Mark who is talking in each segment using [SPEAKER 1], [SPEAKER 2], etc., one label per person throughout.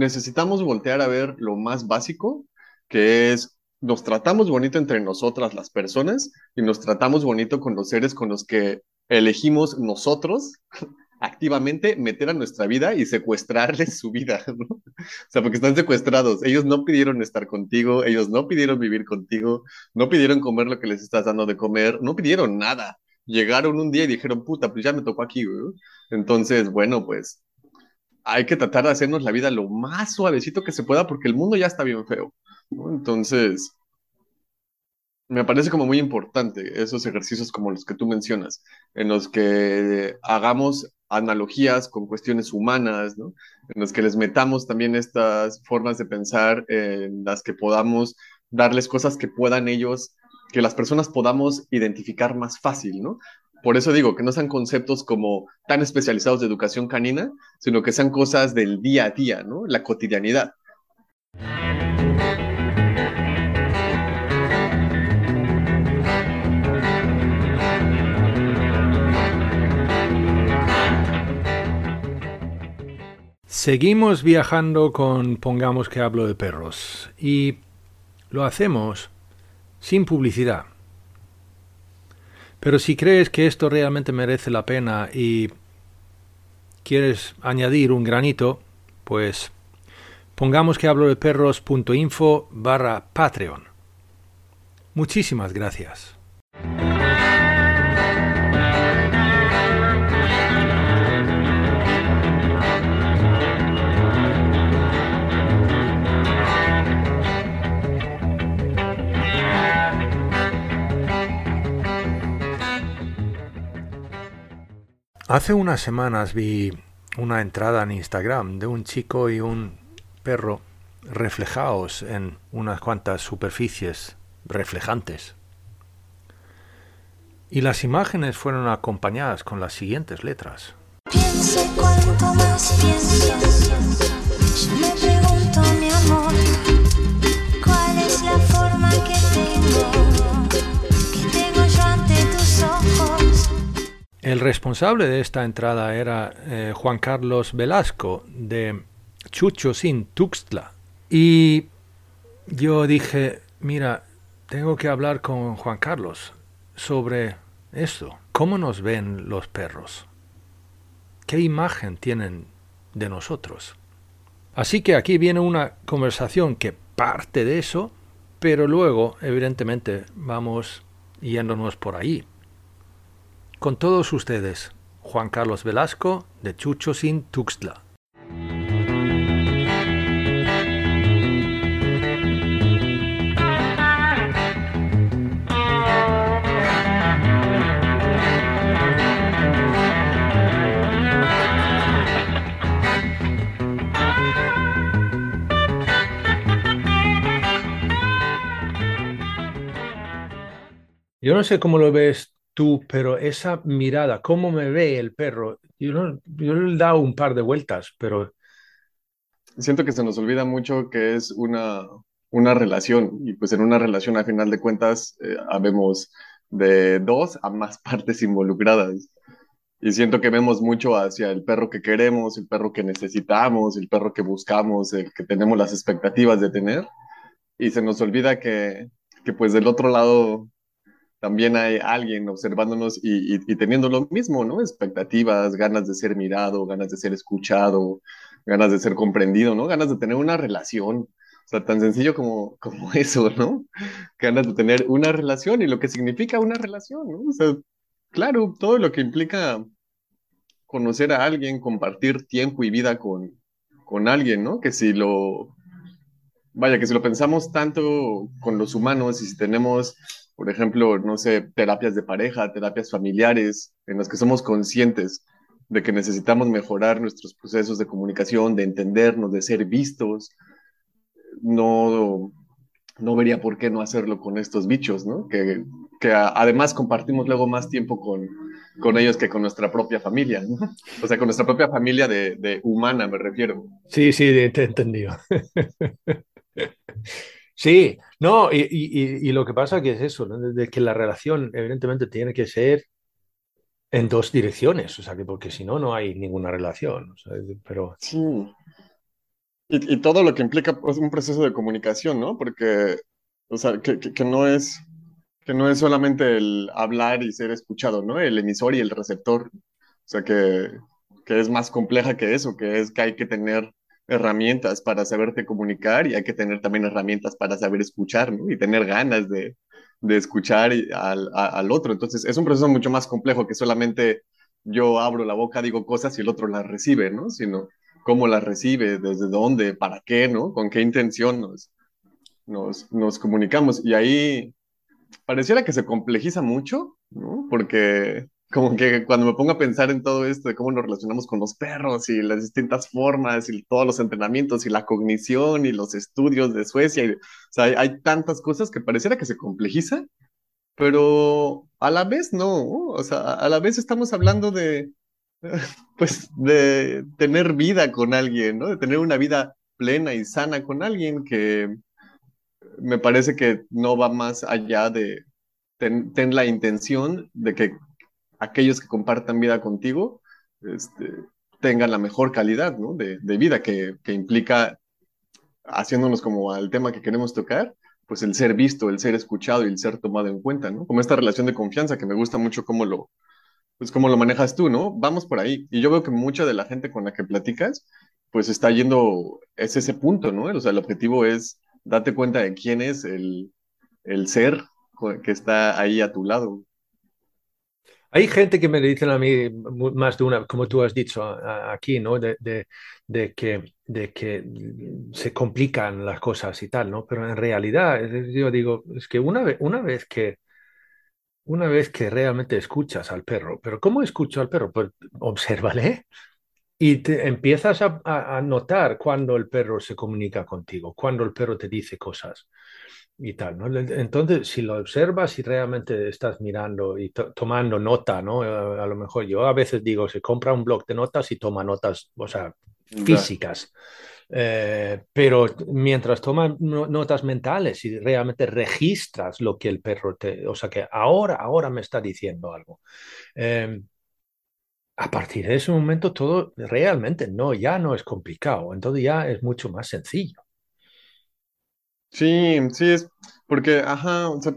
[SPEAKER 1] Necesitamos voltear a ver lo más básico, que es nos tratamos bonito entre nosotras las personas y nos tratamos bonito con los seres con los que elegimos nosotros activamente meter a nuestra vida y secuestrarles su vida, ¿no? O sea, porque están secuestrados. Ellos no pidieron estar contigo, ellos no pidieron vivir contigo, no pidieron comer lo que les estás dando de comer, no pidieron nada. Llegaron un día y dijeron, puta, pues ya me tocó aquí, güey. Entonces, bueno, pues hay que tratar de hacernos la vida lo más suavecito que se pueda porque el mundo ya está bien feo. Entonces, me parece como muy importante esos ejercicios como los que tú mencionas, en los que hagamos analogías con cuestiones humanas, en los que les metamos también estas formas de pensar, en las que podamos darles cosas que puedan ellos, que las personas podamos identificar más fácil, ¿no? Por eso digo que no sean conceptos como tan especializados de educación canina, sino que sean cosas del día a día, ¿no? La cotidianidad.
[SPEAKER 2] Seguimos viajando con Pongamos que hablo de perros y lo hacemos sin publicidad. Pero si crees que esto realmente merece la pena y quieres añadir un granito, pues pongamos que hablo de perros.info barra Patreon. Muchísimas gracias. Hace unas semanas vi una entrada en Instagram de un chico y un perro reflejados en unas cuantas superficies reflejantes. Y las imágenes fueron acompañadas con las siguientes letras. me pregunto, mi amor, cuál es la forma que tengo, El responsable de esta entrada era eh, Juan Carlos Velasco de Chucho Sin Tuxtla. Y yo dije, mira, tengo que hablar con Juan Carlos sobre esto. ¿Cómo nos ven los perros? ¿Qué imagen tienen de nosotros? Así que aquí viene una conversación que parte de eso, pero luego, evidentemente, vamos yéndonos por ahí. Con todos ustedes, Juan Carlos Velasco de Chucho Sin Tuxtla. Yo no sé cómo lo ves tú, pero esa mirada, cómo me ve el perro, yo, no, yo le he dado un par de vueltas, pero...
[SPEAKER 1] Siento que se nos olvida mucho que es una, una relación y pues en una relación a final de cuentas eh, habemos de dos a más partes involucradas. Y siento que vemos mucho hacia el perro que queremos, el perro que necesitamos, el perro que buscamos, el que tenemos las expectativas de tener. Y se nos olvida que, que pues del otro lado también hay alguien observándonos y, teniendo lo mismo, ¿no? Expectativas, ganas de ser mirado, ganas de ser escuchado, ganas de ser comprendido, ¿no? Ganas de tener una relación. O sea, tan sencillo como, como eso, ¿no? Ganas de tener una relación y lo que significa una relación, ¿no? O sea, claro, todo lo que implica conocer a alguien, compartir tiempo y vida con, con alguien, ¿no? Que si lo, vaya, que si lo pensamos tanto con los humanos y si tenemos por ejemplo, no sé, terapias de pareja, terapias familiares, en las que somos conscientes de que necesitamos mejorar nuestros procesos de comunicación, de entendernos, de ser vistos, no, no vería por qué no hacerlo con estos bichos, ¿no? Que, que además compartimos luego más tiempo con, con ellos que con nuestra propia familia, ¿no? O sea, con nuestra propia familia de, de humana, me refiero.
[SPEAKER 2] Sí, sí, te he entendido. sí, no, y, y, y, lo que pasa que es eso, ¿no? de que la relación evidentemente tiene que ser en dos direcciones, o sea, que porque si no, no hay ninguna relación, o sea, pero...
[SPEAKER 1] Sí. Y, y, todo lo que implica pues, un proceso de comunicación, ¿no? Porque, o sea, que, que, que, no es, que no es solamente el hablar y ser escuchado, ¿no? El emisor y el receptor. O sea, que, que es más compleja que eso, que es que hay que tener herramientas para saberte comunicar y hay que tener también herramientas para saber escuchar, ¿no? Y tener ganas de, de escuchar al, al, otro. Entonces, es un proceso mucho más complejo que solamente yo abro la boca, digo cosas y el otro las recibe, ¿no? Sino cómo las recibe, desde dónde, para qué, ¿no? Con qué intención nos, nos, nos comunicamos. Y ahí pareciera que se complejiza mucho, ¿no? Porque como que cuando me pongo a pensar en todo esto de cómo nos relacionamos con los perros y las distintas formas y todos los entrenamientos y la cognición y los estudios de Suecia, y, o sea, hay, hay, tantas cosas que pareciera que se complejiza, pero a la vez no, o sea, a la vez estamos hablando de, pues, de tener vida con alguien, ¿no? De tener una vida plena y sana con alguien que me parece que no va más allá de ten, ten la intención de que aquellos que compartan vida contigo este, tengan la mejor calidad de, de, vida que, que, implica, haciéndonos como al tema que queremos tocar, pues el ser visto, el ser escuchado y el ser tomado en cuenta, ¿no? Como esta relación de confianza que me gusta mucho cómo lo, pues cómo lo manejas tú, ¿no? Vamos por ahí. Y yo veo que mucha de la gente con la que platicas, pues está yendo, es ese punto, ¿no? O sea, el objetivo es date cuenta de quién es el, el ser que está ahí a tu lado.
[SPEAKER 2] Hay gente que me dicen a mí más de una, como tú has dicho aquí, ¿no? De, que, se complican las cosas y tal, ¿no? Pero en realidad, yo digo, es que una vez, una vez que una vez que realmente escuchas al perro, pero ¿cómo escucho al perro? Pues obsérvale y te empiezas a, a notar cuando el perro se comunica contigo, cuando el perro te dice cosas y tal, ¿no? Entonces, si lo observas y realmente estás mirando y to tomando nota, ¿no? A, a, lo mejor yo a veces digo, se compra un blog de notas y toma notas, o sea, físicas. Eh, pero mientras tomas notas mentales y realmente registras lo que el perro te, o sea, que ahora, ahora me está diciendo algo. Eh, a partir de ese momento todo realmente no, ya no es complicado, entonces ya es mucho más sencillo.
[SPEAKER 1] Sí, sí, es porque, ajá, o sea,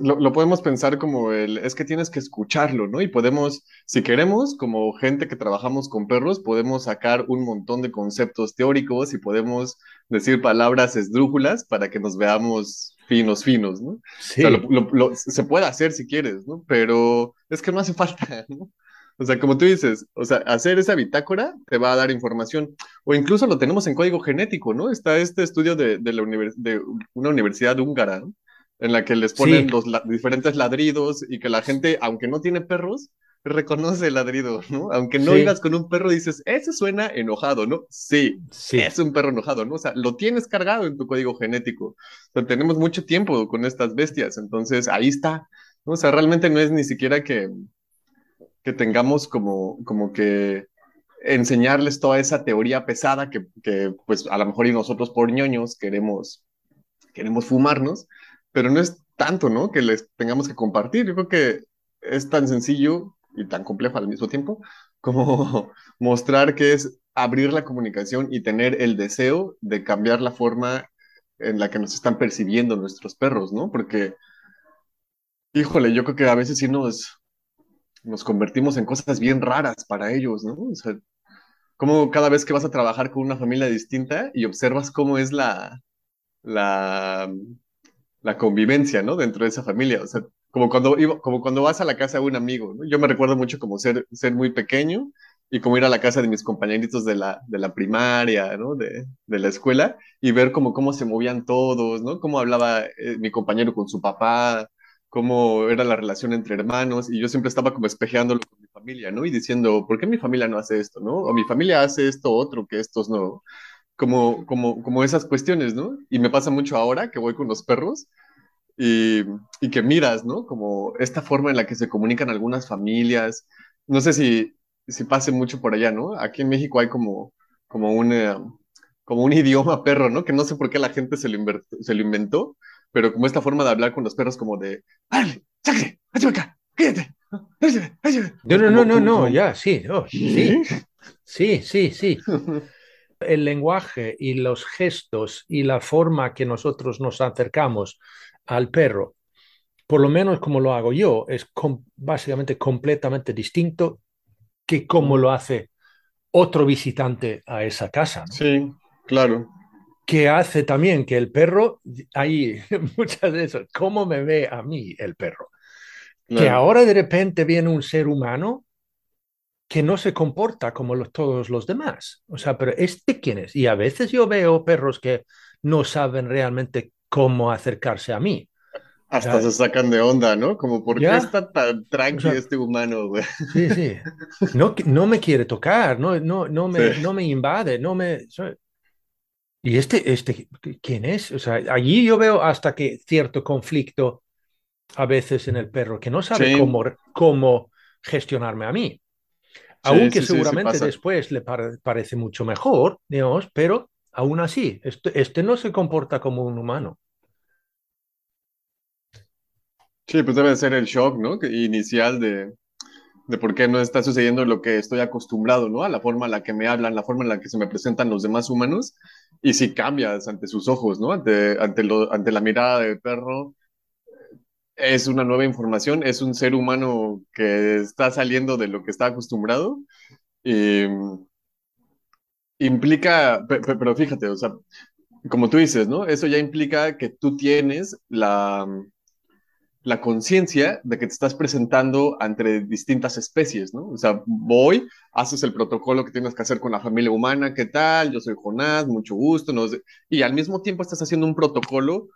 [SPEAKER 1] lo, lo, podemos pensar como el, es que tienes que escucharlo, ¿no? Y podemos, si queremos, como gente que trabajamos con perros, podemos sacar un montón de conceptos teóricos y podemos decir palabras esdrújulas para que nos veamos finos, finos, ¿no? Sí. O sea, lo, lo, se puede hacer si quieres, ¿no? Pero es que no hace falta, ¿no? O sea, como tú dices, o sea, hacer esa bitácora te va a dar información. O incluso lo tenemos en código genético, ¿no? Está este estudio de, de, la univers de una universidad húngara, ¿no? En la que les ponen sí. los la diferentes ladridos y que la gente, aunque no tiene perros, reconoce el ladrido, ¿no? Aunque no sí. ibas con un perro, dices, ese suena enojado, ¿no? Sí, sí, es un perro enojado, ¿no? O sea, lo tienes cargado en tu código genético. O sea, tenemos mucho tiempo con estas bestias, entonces ahí está, ¿no? O sea, realmente no es ni siquiera que que tengamos como, como que enseñarles toda esa teoría pesada que, que, pues a lo mejor y nosotros por ñoños queremos, queremos fumarnos, pero no es tanto, ¿no? Que les tengamos que compartir. Yo creo que es tan sencillo y tan complejo al mismo tiempo como mostrar que es abrir la comunicación y tener el deseo de cambiar la forma en la que nos están percibiendo nuestros perros, ¿no? Porque, híjole, yo creo que a veces sí nos, nos convertimos en cosas bien raras para ellos, ¿no? O sea, como cada vez que vas a trabajar con una familia distinta y observas cómo es la, la, convivencia, ¿no? Dentro de esa familia. O sea, como cuando, como cuando vas a la casa de un amigo. Yo me recuerdo mucho como ser, ser muy pequeño y como ir a la casa de mis compañeritos de la, de la primaria, ¿no? De, de la escuela y ver como cómo se movían todos, ¿no? Cómo hablaba eh, mi compañero con su papá, cómo era la relación entre hermanos, y yo siempre estaba como espejeándolo con mi familia, ¿no? Y diciendo, ¿por qué mi familia no hace esto, no? O mi familia hace esto otro que estos no. Como, como, como esas cuestiones, ¿no? Y me pasa mucho ahora que voy con los perros y, y que miras, ¿no? Como esta forma en la que se comunican algunas familias. No sé si, si pase mucho por allá, ¿no? Aquí en México hay como, como un, eh, como un idioma perro, ¿no? Que no sé por qué la gente se lo, se lo inventó, pero como esta forma de hablar con los perros como de, ¡Vale! ¡Sácate! acá! ¡Quédate!
[SPEAKER 2] No, no, no, no, no, ya, sí, oh, sí, sí, sí, sí. El lenguaje y los gestos y la forma que nosotros nos acercamos al perro, por lo menos como lo hago yo, es básicamente completamente distinto que como lo hace otro visitante a esa casa.
[SPEAKER 1] Sí, claro.
[SPEAKER 2] Que hace también que el perro, hay muchas de esas, ¿cómo me ve a mí el perro? Que ahora de repente viene un ser humano que no se comporta como los, todos los demás. O sea, pero ¿este quién es? Y a veces yo veo perros que no saben realmente cómo acercarse a mí.
[SPEAKER 1] Hasta se sacan de onda, ¿no? Como, ¿por qué está tan tranqui este humano, güey?
[SPEAKER 2] Sí, sí. No, no me quiere tocar, no, no, no, me, no me invade, no me... ¿Y este, este, quién es? O sea, allí yo veo hasta que cierto conflicto a veces en el perro, que no sabe cómo, cómo gestionarme a mí. Aunque seguramente después le parece mucho mejor, digamos, pero aún así, este, este no se comporta como un humano.
[SPEAKER 1] Sí, pues debe ser el shock, ¿no? Inicial de, de por qué no está sucediendo lo que estoy acostumbrado, ¿no? A la forma en la que me hablan, la forma en la que se me presentan los demás humanos, y si cambias ante sus ojos, ¿no? Ante, ante, lo, ante la mirada del perro, es una nueva información, es un ser humano que está saliendo de lo que está acostumbrado. Y, implica, pero fíjate, o sea, como tú dices, ¿no? Eso ya implica que tú tienes la la conciencia de que te estás presentando entre distintas especies, ¿no? O sea, voy, haces el protocolo que tienes que hacer con la familia humana, ¿qué tal? Yo soy Jonás, mucho gusto, no y al mismo tiempo estás haciendo un protocolo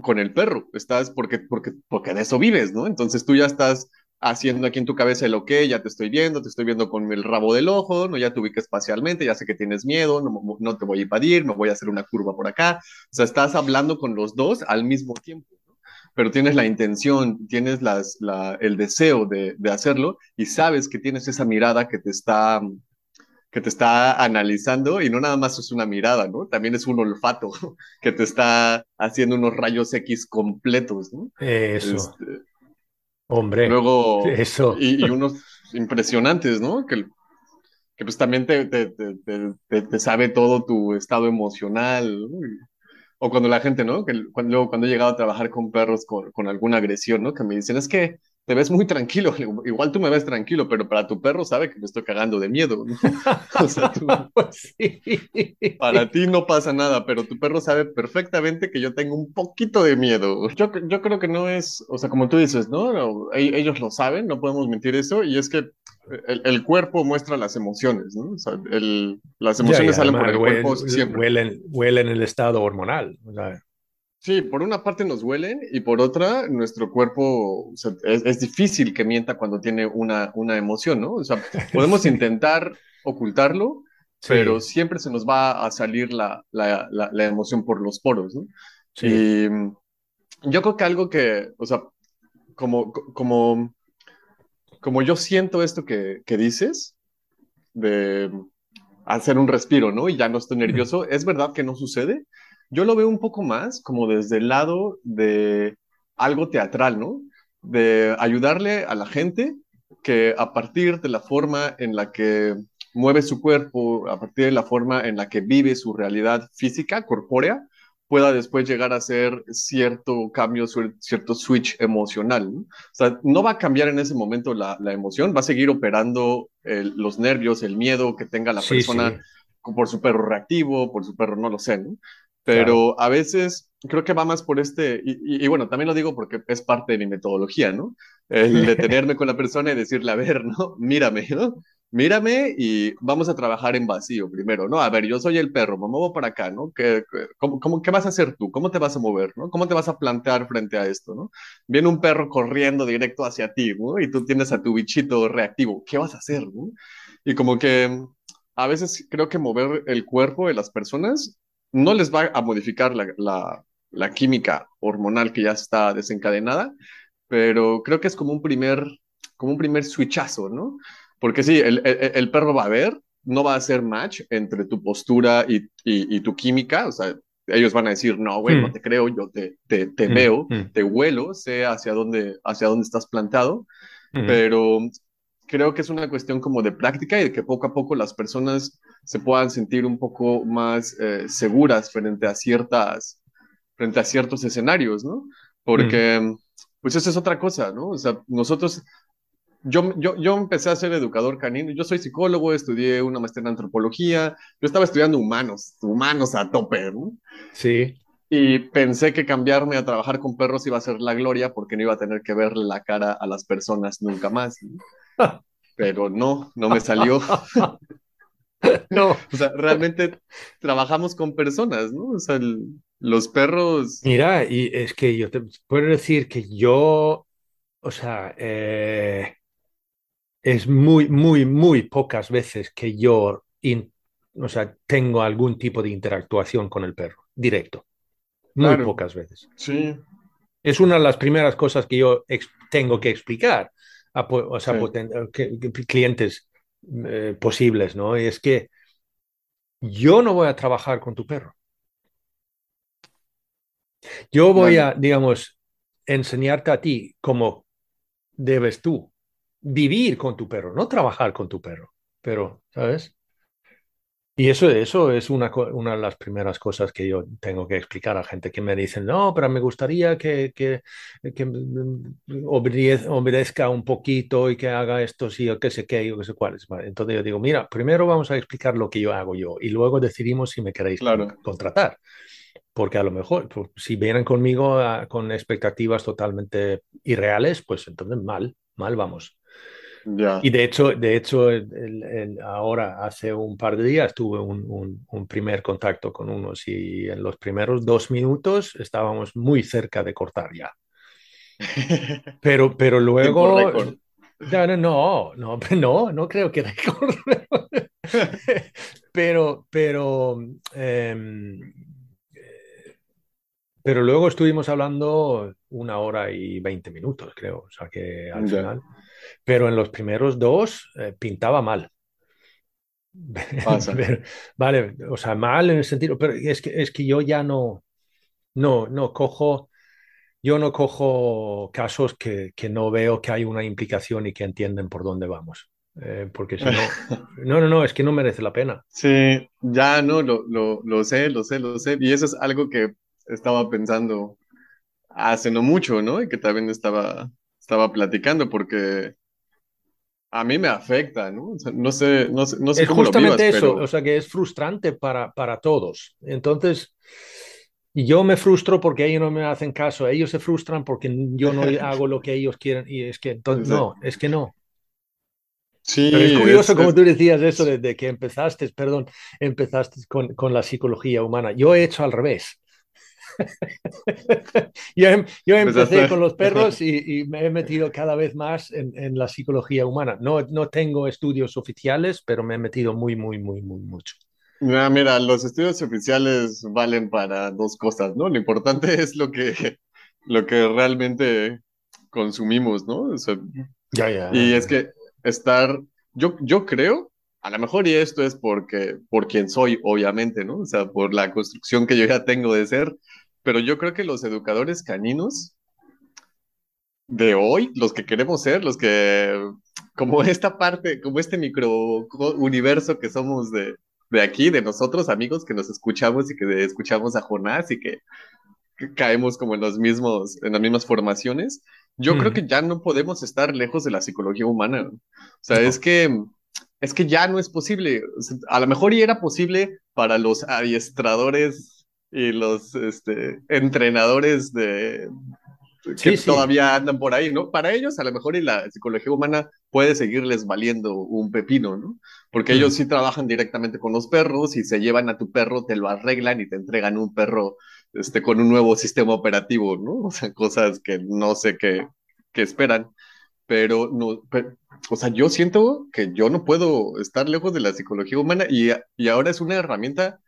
[SPEAKER 1] con el perro, estás porque, porque, porque de eso vives, ¿no? Entonces tú ya estás haciendo aquí en tu cabeza el ok, ya te estoy viendo, te estoy viendo con el rabo del ojo, ¿no? Ya te ubico espacialmente, ya sé que tienes miedo, no, no te voy a invadir, me voy a hacer una curva por acá. O sea, estás hablando con los dos al mismo tiempo pero tienes la intención, tienes las, el deseo de, hacerlo y sabes que tienes esa mirada que te está que te está analizando y no nada más es una mirada, ¿no? También es un olfato que te está haciendo unos rayos X completos, ¿no?
[SPEAKER 2] Eso. Este, Hombre.
[SPEAKER 1] Luego,
[SPEAKER 2] eso.
[SPEAKER 1] Y, unos impresionantes, ¿no? Que, que pues también te, te, te, sabe todo tu estado emocional, ¿no? O cuando la gente, ¿no? Que cuando, luego cuando he llegado a trabajar con perros con, con, alguna agresión, ¿no? Que me dicen, es que te ves muy tranquilo. Igual tú me ves tranquilo, pero para tu perro sabe que me estoy cagando de miedo. ¿no? O sea, tú, pues sí. Para ti no pasa nada, pero tu perro sabe perfectamente que yo tengo un poquito de miedo. Yo, yo creo que no es, o sea, como tú dices, ¿no? Ellos lo saben, no podemos mentir eso, y es que el, cuerpo muestra las emociones, ¿no? O sea, el, las emociones salen por el cuerpo siempre.
[SPEAKER 2] Huelen, huelen el estado hormonal.
[SPEAKER 1] Sí, por una parte nos huelen y por otra nuestro cuerpo es, difícil que mienta cuando tiene una, una emoción, ¿no? O sea, podemos intentar ocultarlo, pero siempre se nos va a salir la, la, la, emoción por los poros, ¿no? Sí. Y yo creo que algo que, o sea, como, como como yo siento esto que, que dices, de hacer un respiro, ¿no? Y ya no estoy nervioso, es verdad que no sucede. Yo lo veo un poco más como desde el lado de algo teatral, ¿no? De ayudarle a la gente que a partir de la forma en la que mueve su cuerpo, a partir de la forma en la que vive su realidad física, corpórea, pueda después llegar a ser cierto cambio, cierto switch emocional. ¿no? O sea, no va a cambiar en ese momento la, la emoción, va a seguir operando los nervios, el miedo que tenga la persona por su perro reactivo, por su perro, no lo sé, ¿no? Pero a veces creo que va más por este, y, y, bueno, también lo digo porque es parte de mi metodología, ¿no? El detenerme con la persona y decirle, a ver, ¿no? Mírame, ¿no? mírame y vamos a trabajar en vacío primero, ¿no? A ver, yo soy el perro, me muevo para acá, ¿no? ¿Qué, cómo, cómo, qué vas a hacer tú? ¿Cómo te vas a mover, ¿no? ¿Cómo te vas a plantear frente a esto, ¿no? Viene un perro corriendo directo hacia ti, ¿no? Y tú tienes a tu bichito reactivo, ¿qué vas a hacer, ¿no? Y como que a veces creo que mover el cuerpo de las personas no les va a modificar la, la, la química hormonal que ya está desencadenada, pero creo que es como un primer, como un primer switchazo, ¿no? Porque sí, el, el, el, perro va a ver, no va a hacer match entre tu postura y, y, y tu química, o sea, ellos van a decir, no, güey, mm. no te creo, yo te, te, te mm. veo, mm. te huelo, sé hacia dónde, hacia dónde estás plantado, pero creo que es una cuestión como de práctica y de que poco a poco las personas se puedan sentir un poco más eh, seguras frente a ciertas, frente a ciertos escenarios, ¿no? Porque, pues esa es otra cosa, ¿no? O sea, nosotros yo, yo, yo empecé a ser educador canino. Yo soy psicólogo, estudié una maestría en antropología. Yo estaba estudiando humanos, humanos a tope, ¿no?
[SPEAKER 2] Sí.
[SPEAKER 1] Y pensé que cambiarme a trabajar con perros iba a ser la gloria porque no iba a tener que verle la cara a las personas nunca más. ¿no? Pero no, no me salió. no. O sea, realmente trabajamos con personas, ¿no? O sea, el, los perros.
[SPEAKER 2] Mira, y es que yo te puedo decir que yo, o sea, eh, es muy, muy, muy pocas veces que yo o sea, tengo algún tipo de interactuación con el perro, directo. Muy claro. pocas veces.
[SPEAKER 1] Sí.
[SPEAKER 2] Es una de las primeras cosas que yo tengo que explicar a o sea, sí. clientes eh, posibles, ¿no? Y es que yo no voy a trabajar con tu perro. Yo voy a, digamos, enseñarte a ti cómo debes tú vivir con tu perro, no trabajar con tu perro, pero, ¿sabes? Y eso, eso es una, una de las primeras cosas que yo tengo que explicar a gente que me dicen, no, pero me gustaría que, que, que obedezca un poquito y que haga esto, sí, o qué sé qué, o qué sé cuáles. Entonces yo digo, mira, primero vamos a explicar lo que yo hago yo y luego decidimos si me queréis
[SPEAKER 1] claro.
[SPEAKER 2] contratar. Porque a lo mejor, pues, si vienen conmigo a, con expectativas totalmente irreales, pues entonces mal, mal vamos.
[SPEAKER 1] Yeah.
[SPEAKER 2] Y de hecho, de hecho el, el, ahora, hace un par de días, tuve un, un, un, primer contacto con unos y en los primeros dos minutos estábamos muy cerca de cortar ya. Pero, pero luego... No, no, no, no, no creo que récord. pero, pero, eh, pero luego estuvimos hablando una hora y veinte minutos, creo. O sea que al yeah. final pero en los primeros dos eh, pintaba mal. pero, vale, o sea, mal en el sentido, pero es que, es que yo ya no, no, no cojo, yo no cojo casos que, que no veo que hay una implicación y que entienden por dónde vamos. Eh, porque si no, no, no, no, es que no merece la pena.
[SPEAKER 1] Sí, ya no, lo, lo, lo sé, lo sé, lo sé. Y eso es algo que estaba pensando hace no mucho, ¿no? Y que también estaba, estaba platicando, porque a mí me afecta, ¿no? O sea, no sé, no sé, no sé
[SPEAKER 2] es
[SPEAKER 1] cómo
[SPEAKER 2] justamente
[SPEAKER 1] lo vivas,
[SPEAKER 2] eso,
[SPEAKER 1] pero...
[SPEAKER 2] o sea, que es frustrante para, para todos. Entonces, yo me frustro porque ellos no me hacen caso, ellos se frustran porque yo no hago lo que ellos quieren y es que, entonces, no, es que no.
[SPEAKER 1] Sí,
[SPEAKER 2] Pero es curioso, es, como es... tú decías, eso de, de, que empezaste, perdón, empezaste con, con la psicología humana. Yo he hecho al revés. yo, em, yo, empecé con los perros y, y, me he metido cada vez más en, en, la psicología humana. No, no tengo estudios oficiales, pero me he metido muy, muy, muy, muy mucho.
[SPEAKER 1] Mira, mira, los estudios oficiales valen para dos cosas, ¿no? Lo importante es lo que, lo que realmente consumimos, ¿no? O sea,
[SPEAKER 2] ya, ya,
[SPEAKER 1] y
[SPEAKER 2] ya.
[SPEAKER 1] es que estar, yo, yo creo a lo mejor y esto es porque, por quien soy, obviamente, ¿no? O sea, por la construcción que yo ya tengo de ser, pero yo creo que los educadores caninos de hoy, los que queremos ser, los que, como esta parte, como este micro universo que somos de, de aquí, de nosotros, amigos, que nos escuchamos y que escuchamos a Jonás y que, que caemos como en los mismos, en las mismas formaciones, yo mm. creo que ya no podemos estar lejos de la psicología humana. O sea, no. es que es que ya no es posible. A lo mejor y era posible para los adiestradores y los este, entrenadores de, que todavía andan por ahí, ¿no? Para ellos, a lo mejor, y la psicología humana puede seguirles valiendo un pepino, ¿no? Porque ellos sí trabajan directamente con los perros y se llevan a tu perro, te lo arreglan y te entregan un perro este, con un nuevo sistema operativo, ¿no? O sea, cosas que no sé qué, qué esperan. Pero, no, o sea, yo siento que yo no puedo estar lejos de la psicología humana y, y ahora es una herramienta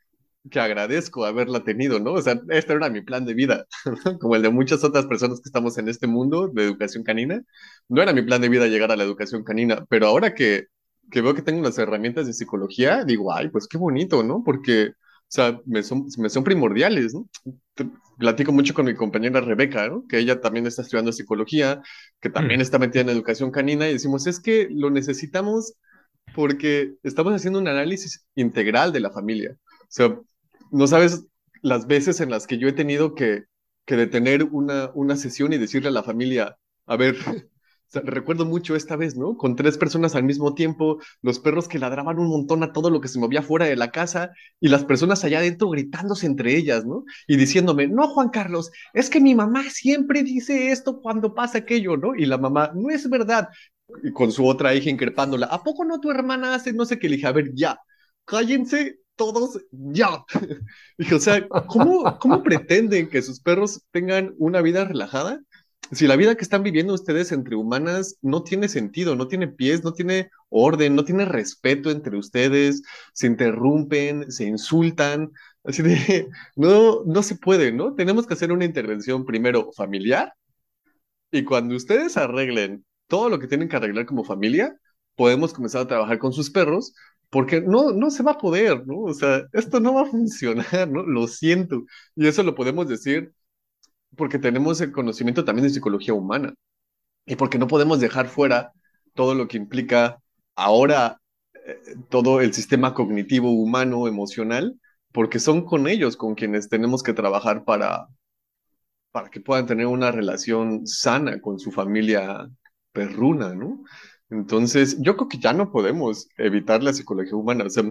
[SPEAKER 1] que agradezco haberla tenido, ¿no? O sea, este era mi plan de vida, como el de muchas otras personas que estamos en este mundo de educación canina. No era mi plan de vida llegar a la educación canina, pero ahora que, que veo que tengo las herramientas de psicología, digo, ay, pues qué bonito, ¿no? Porque, o sea, me son, me son primordiales, ¿no? Platico mucho con mi compañera Rebeca, ¿no? Que ella también está estudiando psicología, que también mm. está metida en educación canina, y decimos, es que lo necesitamos porque estamos haciendo un análisis integral de la familia. O sea, no sabes las veces en las que yo he tenido que, detener una, una sesión y decirle a la familia, a ver, recuerdo mucho esta vez, ¿no? Con tres personas al mismo tiempo, los perros que ladraban un montón a todo lo que se movía fuera de la casa y las personas allá adentro gritándose entre ellas, ¿no? Y diciéndome, no, Juan Carlos, es que mi mamá siempre dice esto cuando pasa aquello, ¿no? Y la mamá, no es verdad. Y con su otra hija increpándola, ¿a poco no tu hermana hace no sé qué? Le dije, a ver, ya, cállense todos ya. Dije, o sea, ¿cómo, ¿cómo pretenden que sus perros tengan una vida relajada? Si la vida que están viviendo ustedes entre humanas no tiene sentido, no tiene pies, no tiene orden, no tiene respeto entre ustedes, se interrumpen, se insultan, así de, no, no se puede, ¿no? Tenemos que hacer una intervención primero familiar y cuando ustedes arreglen todo lo que tienen que arreglar como familia, podemos comenzar a trabajar con sus perros porque no, no se va a poder, ¿no? O sea, esto no va a funcionar, ¿no? Lo siento. Y eso lo podemos decir porque tenemos el conocimiento también de psicología humana y porque no podemos dejar fuera todo lo que implica ahora eh, todo el sistema cognitivo humano, emocional, porque son con ellos con quienes tenemos que trabajar para, para que puedan tener una relación sana con su familia perruna, ¿no? Entonces, yo creo que ya no podemos evitar la psicología humana. O sea,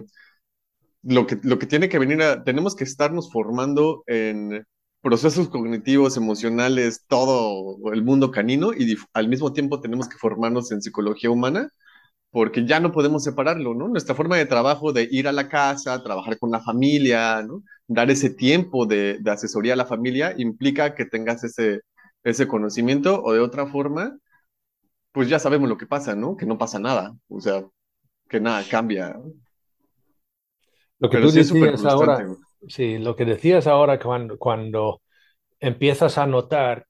[SPEAKER 1] lo que, lo que tiene que venir a, tenemos que estarnos formando en procesos cognitivos, emocionales, todo el mundo canino y al mismo tiempo tenemos que formarnos en psicología humana porque ya no podemos separarlo, ¿no? Nuestra forma de trabajo de ir a la casa, trabajar con la familia, ¿no? Dar ese tiempo de, de asesoría a la familia implica que tengas ese, ese conocimiento o de otra forma pues ya sabemos lo que pasa, ¿no? Que no pasa nada, o sea, que nada cambia.
[SPEAKER 2] Lo que tú decías ahora, sí, lo que decías ahora cuando, cuando empiezas a notar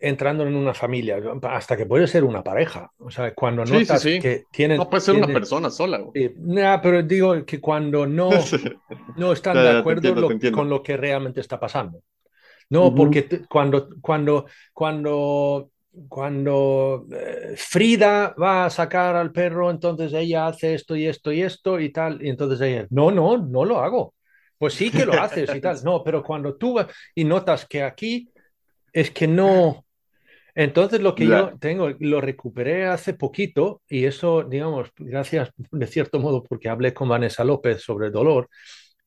[SPEAKER 2] entrando en una familia, hasta que puede ser una pareja. O sea, cuando notas que tienen.
[SPEAKER 1] No puede ser una persona sola.
[SPEAKER 2] pero digo que cuando no, no están de acuerdo con lo que realmente está pasando. No, porque cuando, cuando, cuando cuando eh, Frida va a sacar al perro, entonces ella hace esto y esto y esto y tal, y entonces ella, no, no, no lo hago. Pues sí que lo haces y tal, no, pero cuando tú vas y notas que aquí es que no. Entonces lo que yo tengo, lo recuperé hace poquito y eso, digamos, gracias de cierto modo porque hablé con Vanessa López sobre dolor,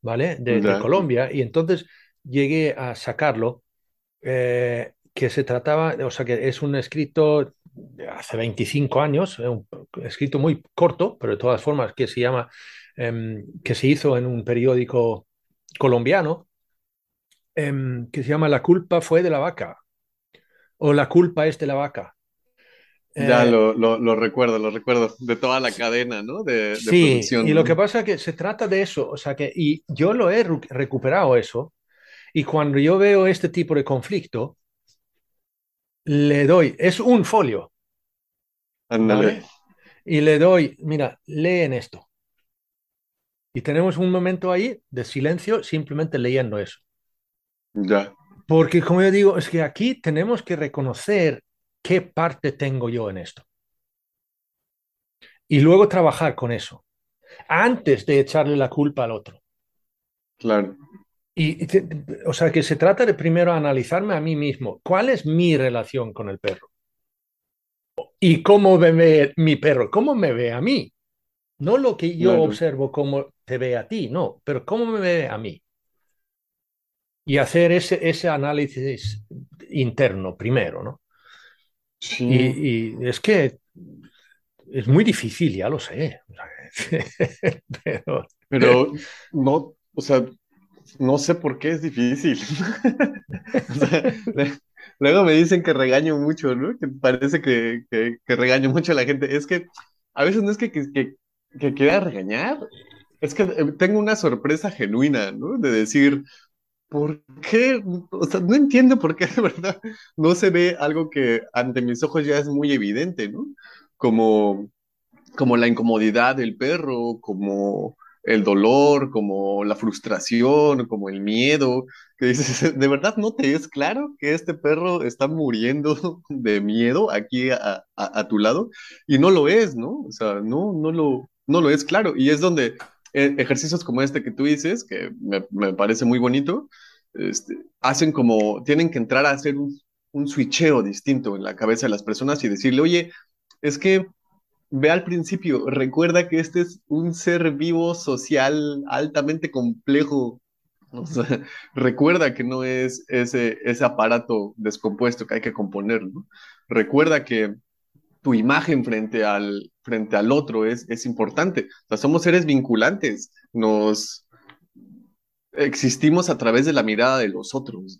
[SPEAKER 2] ¿vale? De, Colombia y entonces llegué a sacarlo. Eh, que se trataba, o sea, que es un escrito de hace 25 años, un escrito muy corto, pero de todas formas que se llama, em, que se hizo en un periódico colombiano, em, que se llama La culpa fue de la vaca, o La culpa es de la vaca.
[SPEAKER 1] Ya eh, lo, lo, recuerdo, lo recuerdo, de toda la cadena, ¿no? De,
[SPEAKER 2] sí, y lo que pasa es que se trata de eso, o sea que, y yo lo he recuperado eso, y cuando yo veo este tipo de le doy, es un folio. Y le doy, mira, leen esto. Y tenemos un momento ahí de silencio simplemente leyendo eso.
[SPEAKER 1] Ya.
[SPEAKER 2] Porque como yo digo, es que aquí tenemos que reconocer qué parte tengo yo en esto. Y luego trabajar con eso. Antes de echarle la culpa al otro.
[SPEAKER 1] Claro.
[SPEAKER 2] Y, o sea, que se trata de primero analizarme a mí mismo. ¿Cuál es mi relación con el perro? ¿Y cómo me ve mi perro? ¿Cómo me ve a mí? No lo que yo observo cómo te ve a ti, no, pero cómo me ve a mí. y hacer ese, ese análisis interno primero, ¿no?
[SPEAKER 1] Sí.
[SPEAKER 2] Y, y es que es muy difícil, ya lo sé. Pero,
[SPEAKER 1] Pero no, o sea, no sé por qué es difícil. Luego me dicen que regaño mucho, ¿no? Que parece que, que, regaño mucho a la gente. Es que a veces no es que, que quiera regañar, es que eh, tengo una sorpresa genuina, ¿no? De decir, ¿por qué? O sea, no entiendo por qué de verdad no se ve algo que ante mis ojos ya es muy evidente, ¿no? Como como la incomodidad del perro, como el dolor, como la frustración, como el miedo, que dices, ¿de verdad no te es claro que este perro está muriendo de miedo aquí a, a- tu lado? Y no lo es, ¿no? O sea, no, no lo, no lo es claro. Y es donde eh, ejercicios como este que tú dices, que me, me parece muy bonito, este, hacen como, tienen que entrar a hacer un, un switcheo distinto en la cabeza de las personas y decirle, oye, es que Ve al principio, recuerda que este es un ser vivo social altamente complejo. Recuerda que no es ese, ese aparato descompuesto que hay que componer, ¿no? Recuerda que tu imagen frente al, frente al otro es, es importante. Somos seres vinculantes, nos existimos a través de la mirada de los otros.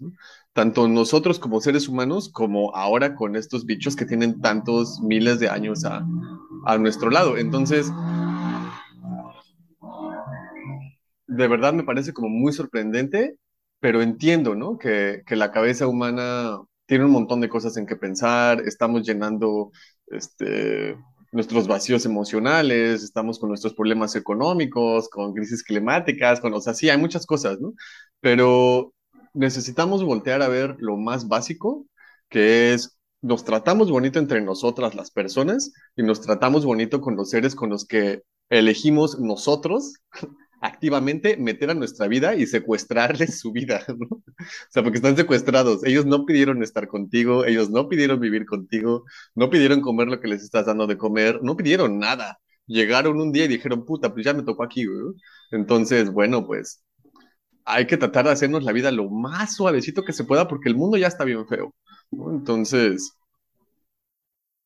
[SPEAKER 1] Tanto nosotros como seres humanos, como ahora con estos bichos que tienen tantos miles de años a, a nuestro lado. Entonces, de verdad me parece como muy sorprendente, pero entiendo, ¿no? Que, que la cabeza humana tiene un montón de cosas en que pensar, estamos llenando este, nuestros vacíos emocionales, estamos con nuestros problemas económicos, con crisis climáticas, con, o sea, sí, hay muchas cosas, ¿no? Pero necesitamos voltear a ver lo más básico, que es, nos tratamos bonito entre nosotras las personas y nos tratamos bonito con los seres con los que elegimos nosotros activamente meter a nuestra vida y secuestrarles su vida, ¿no? O sea, porque están secuestrados. Ellos no pidieron estar contigo, ellos no pidieron vivir contigo, no pidieron comer lo que les estás dando de comer, no pidieron nada. Llegaron un día y dijeron, puta, pues ya me tocó aquí, güey. Entonces, bueno, pues hay que tratar de hacernos la vida lo más suavecito que se pueda porque el mundo ya está bien feo. Entonces,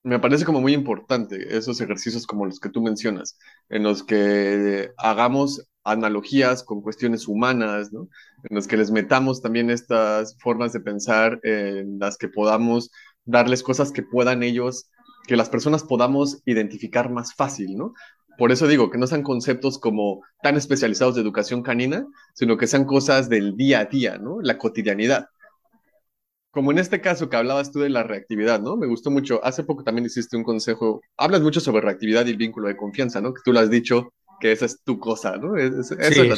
[SPEAKER 1] me parece como muy importante esos ejercicios como los que tú mencionas, en los que hagamos analogías con cuestiones humanas. En los que les metamos también estas formas de pensar en las que podamos darles cosas que puedan ellos, que las personas podamos identificar más fácil, ¿no? Por eso digo que no sean conceptos como tan especializados de educación canina, sino que sean cosas del día a día, ¿no? La cotidianidad como en este caso que hablabas tú de la reactividad, ¿no? Me gustó mucho. Hace poco también hiciste un consejo. Hablas mucho sobre reactividad y el vínculo de confianza, ¿no? Que tú lo has dicho, que esa es tu cosa, ¿no? Es- es- eso
[SPEAKER 2] Sí,
[SPEAKER 1] es lo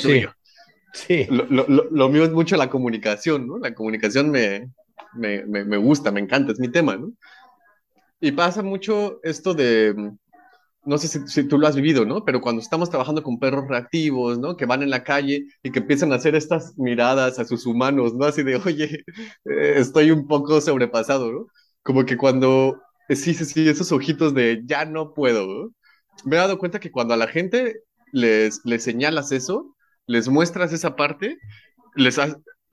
[SPEAKER 2] sí.
[SPEAKER 1] lo- lo mío es mucho la comunicación, ¿no? La comunicación me, me, me, me gusta, me encanta, es mi tema, ¿no? Y pasa mucho esto de, no sé si, tú lo has vivido, ¿no? Pero cuando estamos trabajando con perros reactivos, ¿no? Que van en la calle y que empiezan a hacer estas miradas a sus humanos, ¿no? Así de, oye, eh, estoy un poco sobrepasado, ¿no? Como que cuando, eh, sí, sí, sí, esos ojitos de, ya no puedo. Me he dado cuenta que cuando a la gente les, les señalas eso, les muestras esa parte, les,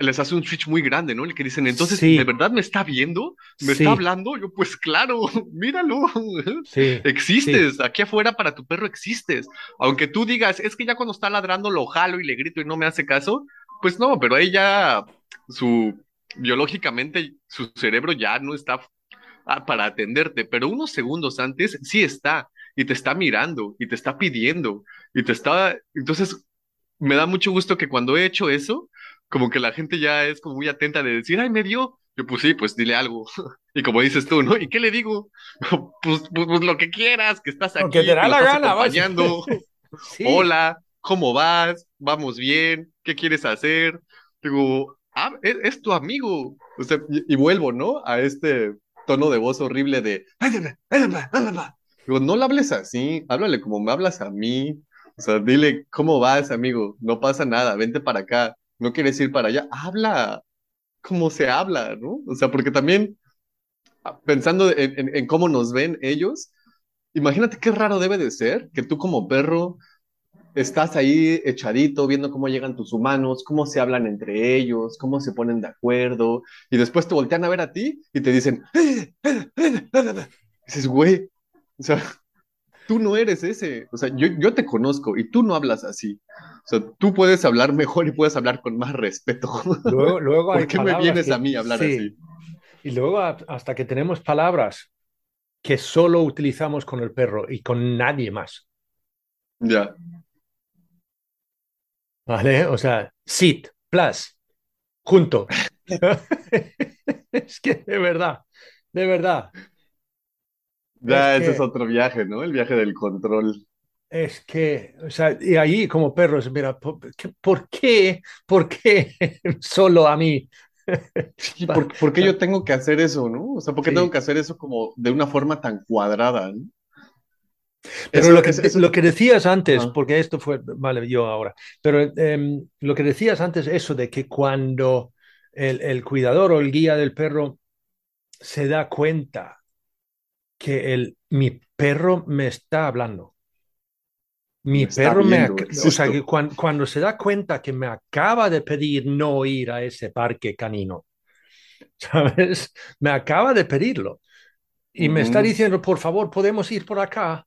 [SPEAKER 1] les hace un switch muy grande, ¿no? El que dicen, entonces,
[SPEAKER 2] Sí.
[SPEAKER 1] ¿de verdad me está viendo? ¿Me
[SPEAKER 2] Sí.
[SPEAKER 1] está hablando? Yo, pues claro, míralo.
[SPEAKER 2] sí,
[SPEAKER 1] Existes, aquí afuera para tu perro existes. Aunque tú digas, es que ya cuando está ladrando lo jalo y le grito y no me hace caso, pues no, pero ahí ya su biológicamente su cerebro ya no está ah, para atenderte, pero unos segundos antes sí está y te está mirando y te está pidiendo y te está, entonces me da mucho gusto que cuando he hecho eso, como que la gente ya es como muy atenta de decir, ay, me dio. Yo, pues sí, pues dile algo. Y como dices tú, ¿no? ¿Y qué le digo? Pues, pues, pues lo que quieras, que estás aquí,
[SPEAKER 2] Lo que te da la gana,
[SPEAKER 1] acompañando.
[SPEAKER 2] sí.
[SPEAKER 1] Hola, ¿cómo vas? ¿Vamos bien? ¿Qué quieres hacer? Digo, ah, es, es tu amigo. O sea, y, y vuelvo, ¿no? A este tono de voz horrible de, digo, no le hables así, háblale como me hablas a mí. O sea, dile, ¿cómo vas, amigo? No pasa nada, vente para acá. No quieres ir para allá, habla como se habla, ¿no? O sea, porque también ah, pensando en, en- en cómo nos ven ellos, imagínate qué raro debe de ser que tú como perro estás ahí echadito viendo cómo llegan tus humanos, cómo se hablan entre ellos, cómo se ponen de acuerdo, y después te voltean a ver a ti y te dicen, ¡Eh, eh, eh, dices, güey, o sea, tú no eres ese, o sea, yo, yo te conozco y tú no hablas así, o sea, tú puedes hablar mejor y puedes hablar con más respeto.
[SPEAKER 2] Luego, luego
[SPEAKER 1] ¿Por qué me vienes a mí a hablar
[SPEAKER 2] sí.
[SPEAKER 1] así?
[SPEAKER 2] Y luego hasta que tenemos palabras que solo utilizamos con el perro y con nadie más.
[SPEAKER 1] Ya.
[SPEAKER 2] ¿Vale? O sea, sit, plus, junto. es que de verdad, de verdad.
[SPEAKER 1] Ya,
[SPEAKER 2] Es
[SPEAKER 1] ese
[SPEAKER 2] que-
[SPEAKER 1] es otro viaje, ¿no? El viaje del control.
[SPEAKER 2] Es que, o sea, y ahí como perros, mira, ¿por qué, por qué, por qué solo a mí?
[SPEAKER 1] Sí, ¿por, por qué yo tengo que hacer eso, no? O sea, ¿por qué
[SPEAKER 2] Sí.
[SPEAKER 1] tengo que hacer eso como de una forma tan cuadrada, ¿no?
[SPEAKER 2] Pero
[SPEAKER 1] Eso-
[SPEAKER 2] lo que,
[SPEAKER 1] eso- eso-
[SPEAKER 2] lo que decías antes, porque esto fue, vale, yo ahora, pero em, lo que decías antes, eso de que cuando el, el cuidador o el guía del perro se da cuenta que el, mi perro me está hablando. Mi
[SPEAKER 1] Me
[SPEAKER 2] perro me...
[SPEAKER 1] viendo,
[SPEAKER 2] O sea, que cuan- cuando, se da cuenta que me acaba de pedir no ir a ese parque canino, ¿sabes? Me acaba de pedirlo. Y me está diciendo, por favor, podemos ir por acá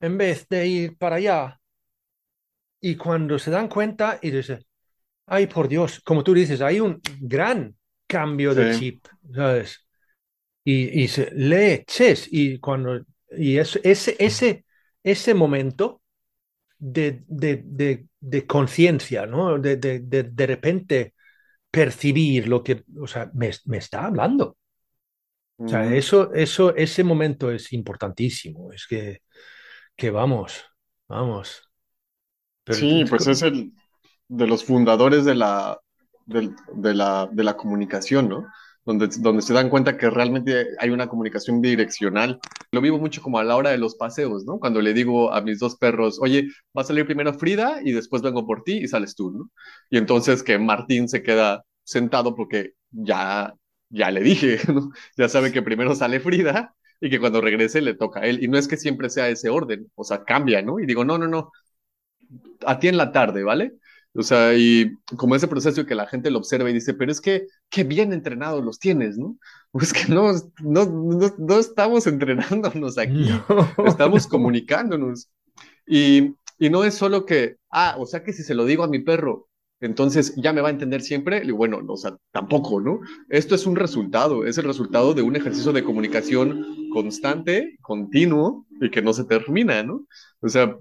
[SPEAKER 2] en vez de ir para allá. Y cuando se dan cuenta y dicen, ay, por Dios, como tú dices, hay un gran cambio de chip, ¿sabes? Y, y se, leches, y cuando, y es- ese, ese, ese momento de, de, de, de conciencia, ¿no? De, de, de, de repente percibir lo que, o sea, me, me está hablando. O sea, eso, eso, ese momento es importantísimo. Es que, que vamos, vamos. Pero
[SPEAKER 1] Sí, pues es el de los fundadores de la, de, la, de la comunicación, ¿no? Donde, donde se dan cuenta que realmente hay una comunicación bidireccional. Lo vivo mucho como a la hora de los paseos, ¿no? Cuando le digo a mis dos perros, oye, va a salir primero Frida y después vengo por ti y sales tú, ¿no? Y entonces que Martín se queda sentado porque ya, ya le dije, ¿no? Ya sabe que primero sale Frida y que cuando regrese le toca a él. Y no es que siempre sea ese orden, o sea, cambia, ¿no? Y digo, no, no, no, a ti en la tarde, ¿vale? O sea, y como ese proceso que la gente lo observa y dice, pero es que qué bien entrenados los tienes, ¿no? Pues que no, no, no, no estamos entrenándonos aquí,
[SPEAKER 2] No,
[SPEAKER 1] estamos
[SPEAKER 2] no.
[SPEAKER 1] comunicándonos. Y, y no es solo que, ah, o sea que si se lo digo a mi perro, entonces ya me va a entender siempre. Y bueno, no, o sea, tampoco, ¿no? Esto es un resultado, es el resultado de un ejercicio de comunicación constante, continuo y que no se termina, ¿no? O sea,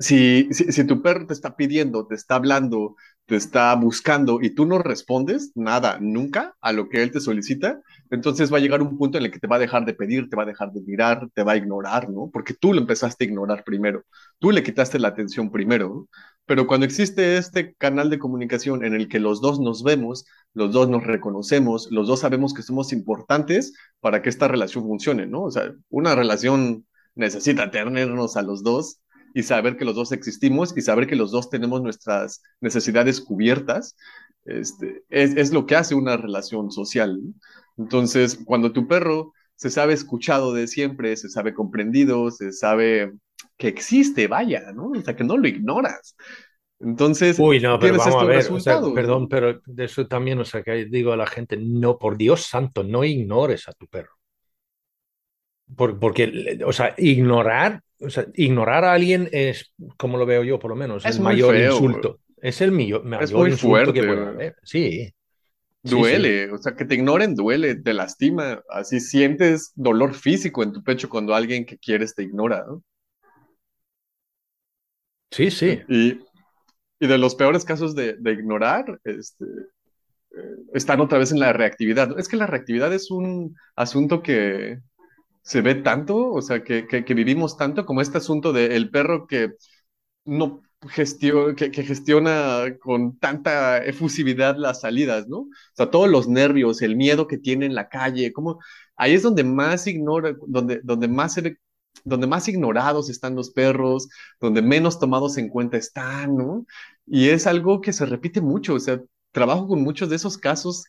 [SPEAKER 1] si, tu perro te está pidiendo, te está hablando, te está buscando y tú no respondes nada, nunca a lo que él te solicita, entonces va a llegar un punto en el que te va a dejar de pedir, te va a dejar de mirar, te va a ignorar, ¿no? Porque tú lo empezaste a ignorar primero, tú le quitaste la atención primero. Pero cuando existe este canal de comunicación en el que los dos nos vemos, los dos nos reconocemos, los dos sabemos que somos importantes para que esta relación funcione, ¿no? O sea, una relación necesita tenernos a los dos y saber que los dos existimos y saber que los dos tenemos nuestras necesidades cubiertas, este, es, es lo que hace una relación social. ¿no? Entonces, cuando tu perro se sabe escuchado de siempre, se sabe comprendido, se sabe que existe, vaya, ¿no? O sea, que no lo ignoras. Entonces,
[SPEAKER 2] Uy, no, pero vamos a
[SPEAKER 1] estos
[SPEAKER 2] ver, o sea,
[SPEAKER 1] resultados,
[SPEAKER 2] perdón, pero de eso también, o sea, que digo a la gente, no, por Dios santo, no ignores a tu perro. Por- porque, o sea, ignorar, o sea, ignorar a alguien es, como lo veo yo por lo menos,
[SPEAKER 1] Es
[SPEAKER 2] el mayor
[SPEAKER 1] feo,
[SPEAKER 2] insulto. Es el millo- mayor
[SPEAKER 1] muy
[SPEAKER 2] insulto que
[SPEAKER 1] fuerte,
[SPEAKER 2] puede
[SPEAKER 1] güey.
[SPEAKER 2] haber. Sí. Sí,
[SPEAKER 1] Duele, o sea, que te ignoren duele, te lastima, así sientes dolor físico en tu pecho cuando alguien que quieres te ignora, ¿no?
[SPEAKER 2] Sí, sí.
[SPEAKER 1] Y, y de los peores casos de, de ignorar, este, eh, están otra vez en la reactividad. Es que la reactividad es un asunto que se ve tanto, o sea, que, que, vivimos tanto como este asunto del perro que no que, que gestiona con tanta efusividad las salidas, ¿no? O sea, todos los nervios, el miedo que tiene en la calle, como ahí es donde más ignora, donde, donde más se donde más ignorados están los perros, donde menos tomados en cuenta están, ¿no? Y es algo que se repite mucho, o sea, trabajo con muchos de esos casos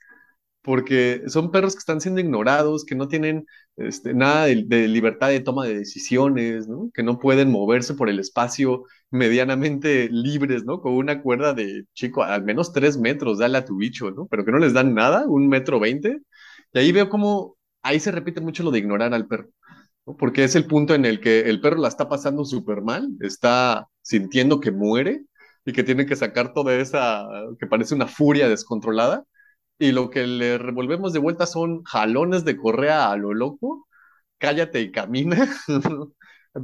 [SPEAKER 1] porque son perros que están siendo ignorados, que no tienen este, nada de, libertad de toma de decisiones, ¿no? que no pueden moverse por el espacio medianamente libres, ¿no? Con una cuerda de, chico, al menos tres metros, dale a tu bicho, ¿no? Pero que no les dan nada, un metro veinte. Y ahí veo como, ahí se repite mucho lo de ignorar al perro, ¿no? Porque es el punto en el que el perro la está pasando súper mal, está sintiendo que muere y que tiene que sacar toda esa, que parece una furia descontrolada y lo que le revolvemos de vuelta son jalones de correa a lo loco, cállate y camina,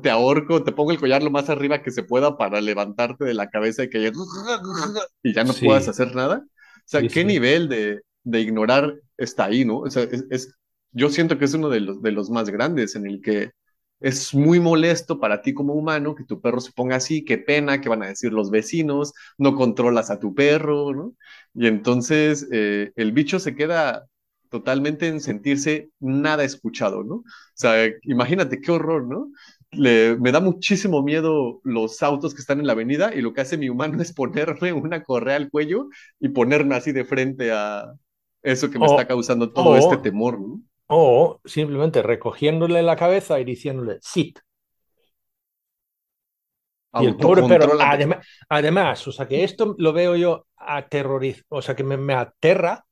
[SPEAKER 1] te ahorco, te pongo el collar lo más arriba que se pueda para levantarte de la cabeza y que y ya no puedas hacer nada. O sea, ¿qué nivel de, de, ignorar está ahí, no? O sea, es, yo siento que es uno de los, de los más grandes en el que es muy molesto para ti como humano que tu perro se ponga así, qué pena, qué van a decir los vecinos, no controlas a tu perro, ¿no? Y entonces eh, el bicho se queda totalmente en sentirse nada escuchado, ¿no? O sea, imagínate qué horror, ¿no? Le, me da muchísimo miedo los autos que están en la avenida y lo que hace mi humano es ponerme una correa al cuello y ponerme así de frente a eso que me está causando todo este temor, ¿no?
[SPEAKER 2] O simplemente recogiéndole la cabeza y diciéndole sit. Y el pobre pero además, además, o sea que esto lo veo yo aterrorizado, o sea que me, me, aterra.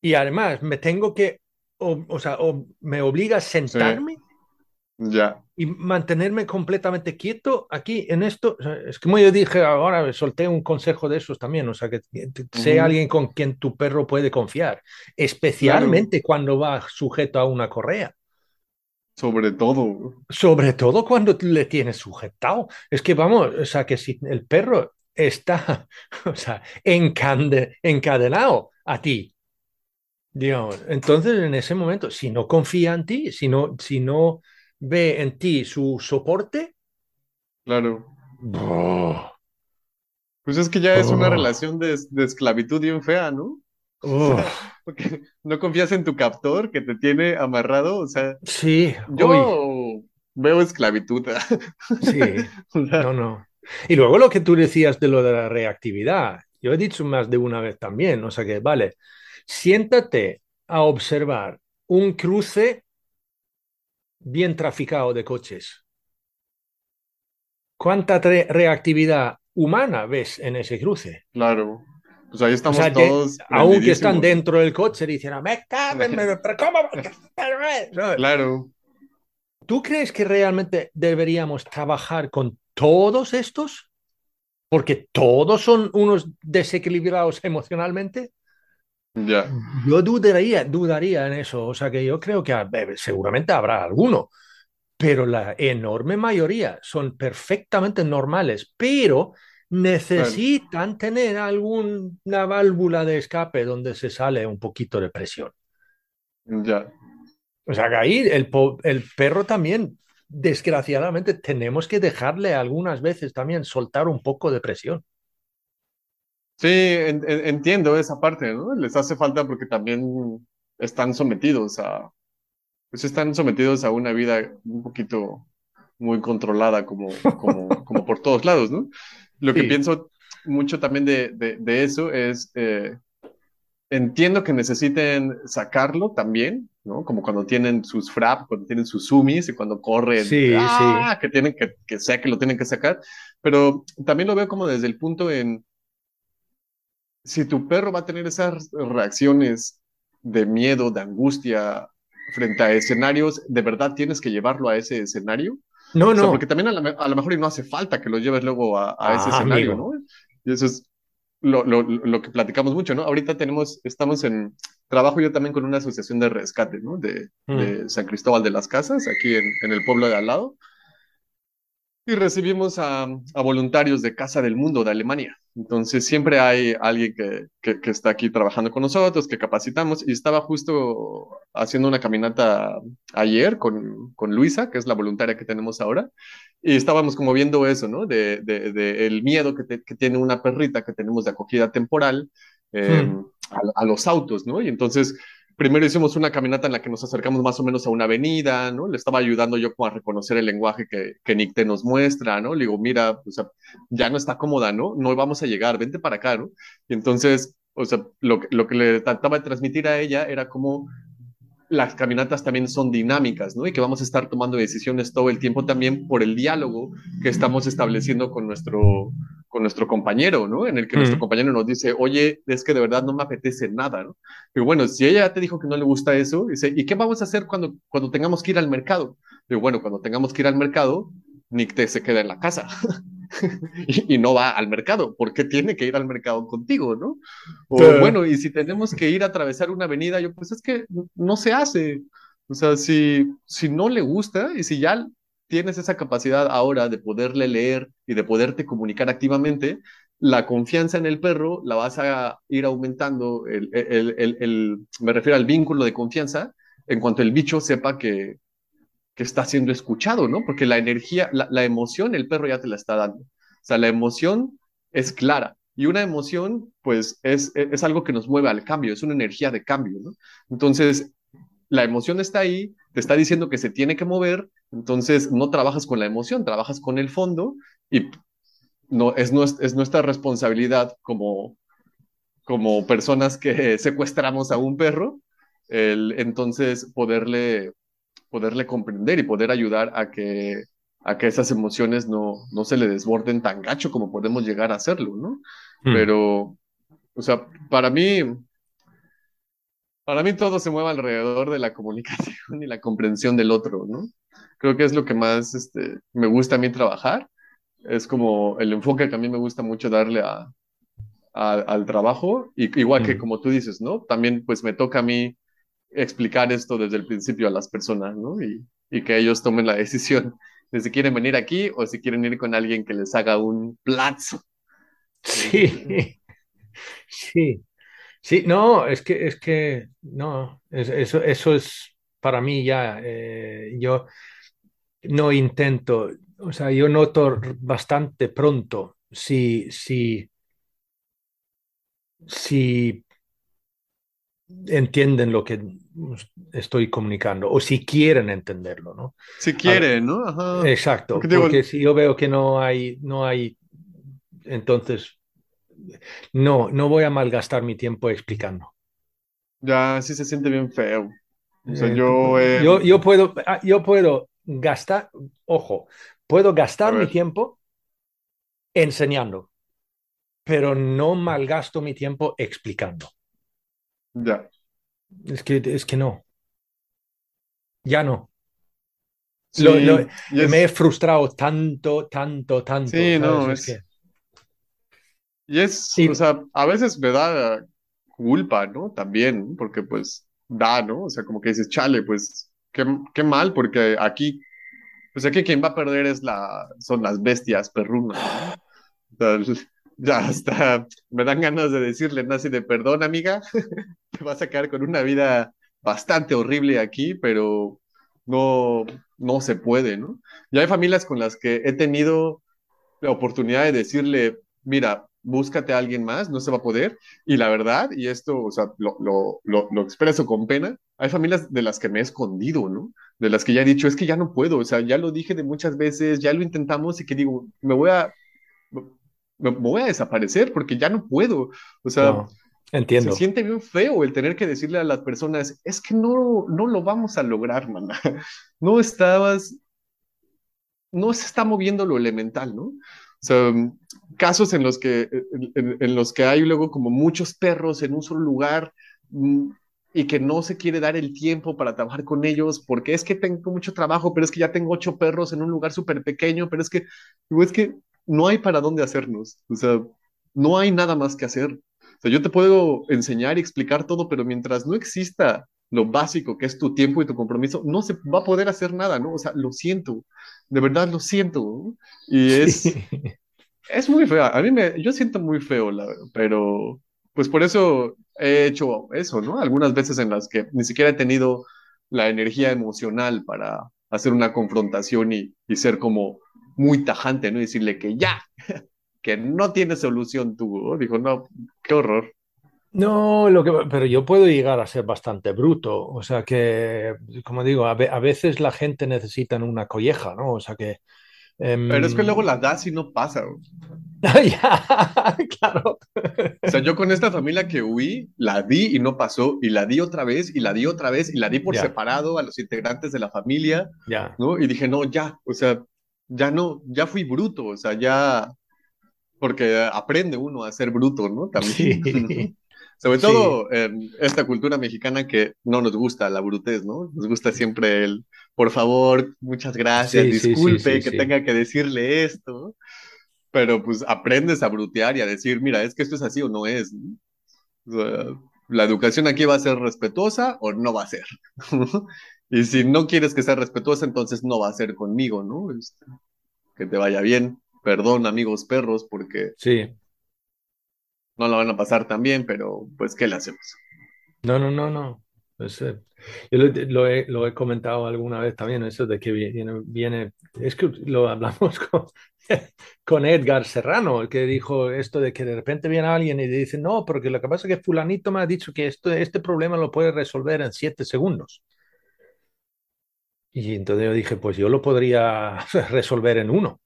[SPEAKER 2] Y además me tengo que, o, sea, o me obliga a sentarme
[SPEAKER 1] ya.
[SPEAKER 2] y mantenerme completamente quieto aquí en esto. es como yo dije ahora, solté un consejo de esos también, o sea, que sea alguien con quien tu perro puede confiar, especialmente cuando va sujeto a una correa.
[SPEAKER 1] Sobre todo.
[SPEAKER 2] Sobre todo cuando le tienes sujetado. Es que vamos, o sea, que si el perro está, o sea, encadenado a ti, digamos, entonces en ese momento, si no confía en ti, si no, si no ve en ti su soporte.
[SPEAKER 1] Claro. Pues es que ya es una relación de, esclavitud bien fea, ¿no? porque no confías en tu captor que te tiene amarrado, o sea.
[SPEAKER 2] Sí.
[SPEAKER 1] Yo veo esclavitud.
[SPEAKER 2] sí. no, no. Y luego lo que tú decías de lo de la reactividad, yo he dicho más de una vez también, o sea que, vale, siéntate a observar un cruce bien traficado de coches. ¿Cuánta reactividad humana ves en ese cruce?
[SPEAKER 1] Claro. Pues ahí estamos todos.
[SPEAKER 2] Aunque están dentro del coche, dicen, me pero ¿cómo?
[SPEAKER 1] claro.
[SPEAKER 2] ¿Tú crees que realmente deberíamos trabajar con todos estos? Porque todos son unos desequilibrados emocionalmente. Yo dudaría, dudaría en eso. O sea que yo creo que seguramente habrá alguno, pero la enorme mayoría son perfectamente normales, pero necesitan tener alguna válvula de escape donde se sale un poquito de presión.
[SPEAKER 1] Ya.
[SPEAKER 2] O sea que ahí el, el perro también, desgraciadamente, tenemos que dejarle algunas veces también soltar un poco de presión.
[SPEAKER 1] Sí, entiendo esa parte, ¿no? Les hace falta porque también están sometidos a, pues están sometidos a una vida un poquito muy controlada como, como, como por todos lados, ¿no? Lo que pienso mucho también de, de, eso es, eh, entiendo que necesiten sacarlo también, ¿no? Como cuando tienen sus frap, cuando tienen sus sumis y cuando corren,
[SPEAKER 2] sí,
[SPEAKER 1] ¡ah! que tienen que, que sea que lo tienen que sacar, pero también lo veo como desde el punto en si tu perro va a tener esas reacciones de miedo, de angustia frente a escenarios, ¿de verdad tienes que llevarlo a ese escenario?
[SPEAKER 2] No, no.
[SPEAKER 1] porque también a, lo mejor y no hace falta que lo lleves luego a, ese ah, escenario, ¿no? Y eso es lo, lo, lo, que platicamos mucho, ¿no? Ahorita tenemos, estamos en, trabajo yo también con una asociación de rescate, ¿no? De, de mm. San Cristóbal de las Casas, aquí en, en, el pueblo de al lado. Y recibimos a, a voluntarios de Casa del Mundo de Alemania. Entonces siempre hay alguien que, que, está aquí trabajando con nosotros, que capacitamos, y estaba justo haciendo una caminata ayer con, con Luisa, que es la voluntaria que tenemos ahora, y estábamos como viendo eso, ¿no? De, de, el miedo que, que, tiene una perrita que tenemos de acogida temporal eh, hmm. a, a, los autos, ¿no? Y entonces primero hicimos una caminata en la que nos acercamos más o menos a una avenida, ¿no? Le estaba ayudando yo como a reconocer el lenguaje que, que Nicte nos muestra, ¿no? Le digo, mira, o sea, ya no está cómoda, ¿no? No vamos a llegar, vente para acá, ¿no? Y entonces, o sea, lo, lo que le trataba de transmitir a ella era como las caminatas también son dinámicas, ¿no? Y que vamos a estar tomando decisiones todo el tiempo también por el diálogo que estamos estableciendo con nuestro, con nuestro compañero, ¿no? En el que nuestro compañero nos dice, oye, es que de verdad no me apetece nada, ¿no? Pero bueno, si ella te dijo que no le gusta eso, dice, ¿y qué vamos a hacer cuando, cuando tengamos que ir al mercado? Digo, bueno, cuando tengamos que ir al mercado, Nick te se queda en la casa. y, no va al mercado, porque tiene que ir al mercado contigo, ¿no? O bueno, y si tenemos que ir a atravesar una avenida, yo pues es que no se hace. O sea, si, si no le gusta y si ya tienes esa capacidad ahora de poderle leer y de poderte comunicar activamente, la confianza en el perro la vas a ir aumentando, el, el, el, me refiero al vínculo de confianza, en cuanto el bicho sepa que, está siendo escuchado, ¿no? Porque la energía, la, emoción, el perro ya te la está dando. O sea, la emoción es clara. Y una emoción, pues, es, es algo que nos mueve al cambio, es una energía de cambio, ¿no? Entonces, la emoción está ahí, te está diciendo que se tiene que mover, entonces no trabajas con la emoción, trabajas con el fondo y no, es, es nuestra responsabilidad como, como personas que secuestramos a un perro, el, entonces poderle poderle comprender y poder ayudar a que, a que esas emociones no, no se le desborden tan gacho como podemos llegar a hacerlo, ¿no? Hmm. Pero, o sea, para mí, para mí todo se mueve alrededor de la comunicación y la comprensión del otro, ¿no? Creo que es lo que más este, me gusta a mí trabajar. Es como el enfoque que a mí me gusta mucho darle a, al trabajo, y, igual que hmm. como tú dices, ¿no? También pues me toca a mí explicar esto desde el principio a las personas, ¿no? Y, y, que ellos tomen la decisión de si quieren venir aquí o si quieren ir con alguien que les haga un plazo.
[SPEAKER 2] Sí, sí, sí, no, es que, es que, no, eso, eso es para mí ya, eh, yo no intento, o sea, yo noto bastante pronto si, si, si entienden lo que estoy comunicando o si quieren entenderlo, ¿no?
[SPEAKER 1] Si quieren, ¿no?
[SPEAKER 2] Exacto, porque, si yo veo que no hay, no hay, entonces no, no voy a malgastar mi tiempo explicando.
[SPEAKER 1] Ya, sí se siente bien feo.
[SPEAKER 2] Eh, yo, yo, puedo, ah, yo puedo gastar, ojo, puedo gastar mi tiempo enseñando, pero no malgasto mi tiempo explicando.
[SPEAKER 1] Ya.
[SPEAKER 2] Es que, es que no. Ya no. Me he frustrado tanto, tanto, tanto.
[SPEAKER 1] Sí, no, es. Y es, o sea, a veces me da culpa, ¿no? También, porque pues da, ¿no? O sea, como que dices, chale, pues qué, qué mal, porque aquí, pues aquí quien va a perder es la, son las bestias perrunas, hasta me dan ganas de decirle, así de perdón, amiga, te vas a quedar con una vida bastante horrible aquí, pero no, no se puede, ¿no? Ya hay familias con las que he tenido la oportunidad de decirle, mira, búscate a alguien más, no se va a poder. Y la verdad, y esto, o sea, lo, lo, lo, lo, expreso con pena, hay familias de las que me he escondido, ¿no? De las que ya he dicho, es que ya no puedo, o sea, ya lo dije de muchas veces, ya lo intentamos y que digo, me voy a, me voy a desaparecer porque ya no puedo. O sea,
[SPEAKER 2] entiendo.
[SPEAKER 1] Se siente bien feo el tener que decirle a las personas, es que no, no lo vamos a lograr, mamá. No estabas, no se está moviendo lo elemental, ¿no? O sea, casos en los que, en, los que hay luego como muchos perros en un solo lugar mm, y que no se quiere dar el tiempo para trabajar con ellos porque es que tengo mucho trabajo, pero es que ya tengo ocho perros en un lugar súper pequeño, pero es que, es que no hay para dónde hacernos. O sea, no hay nada más que hacer. O sea, yo te puedo enseñar y explicar todo, pero mientras no exista lo básico que es tu tiempo y tu compromiso, no se va a poder hacer nada, ¿no? O sea, lo siento, de verdad lo siento. Y es, es muy feo. A mí me, yo siento muy feo, la, pero pues por eso he hecho eso, ¿no? Algunas veces en las que ni siquiera he tenido la energía emocional para hacer una confrontación y, y ser como muy tajante, ¿no? decirle que ya, que no tiene solución tú. Dijo, no, qué horror.
[SPEAKER 2] No, lo que, pero yo puedo llegar a ser bastante bruto. O sea que, como digo, a, veces la gente necesita una colleja, ¿no? O sea que.
[SPEAKER 1] Em, pero es que luego la das y no pasa.
[SPEAKER 2] ya, claro.
[SPEAKER 1] O sea, yo con esta familia que huí, la di y no pasó, y la di otra vez, y la di otra vez, y la di por separado a los integrantes de la familia,
[SPEAKER 2] Ya.
[SPEAKER 1] ¿no? Y dije, no, ya, o sea, ya no, ya fui bruto, o sea, ya, porque aprende uno a ser bruto, ¿no? También.
[SPEAKER 2] Sí.
[SPEAKER 1] Sobre
[SPEAKER 2] Sí.
[SPEAKER 1] todo en esta cultura mexicana que no nos gusta la brutez, ¿no? Nos gusta siempre el, por favor, muchas gracias,
[SPEAKER 2] Sí, sí, sí,
[SPEAKER 1] disculpe
[SPEAKER 2] sí,
[SPEAKER 1] que
[SPEAKER 2] sí.
[SPEAKER 1] tenga que decirle esto, pero pues aprendes a brutear y a decir, mira, es que esto es así o no es, ¿no? O sea, la educación aquí va a ser respetuosa o no va a ser. Y si no quieres que sea respetuosa, entonces no va a ser conmigo, ¿no? Este, que te vaya bien. Perdón, amigos perros, porque
[SPEAKER 2] Sí.
[SPEAKER 1] no la van a pasar tan bien, pero pues, ¿qué le hacemos?
[SPEAKER 2] No, no, no, no. Es, eh, yo lo, lo he, lo he comentado alguna vez también, eso de que viene, viene, es que lo hablamos con, con Edgar Serrano, el que dijo esto de que de repente viene alguien y dice, no, porque lo que pasa es que fulanito me ha dicho que esto, este problema lo puede resolver en siete segundos. Y entonces yo dije, pues yo lo podría resolver en uno.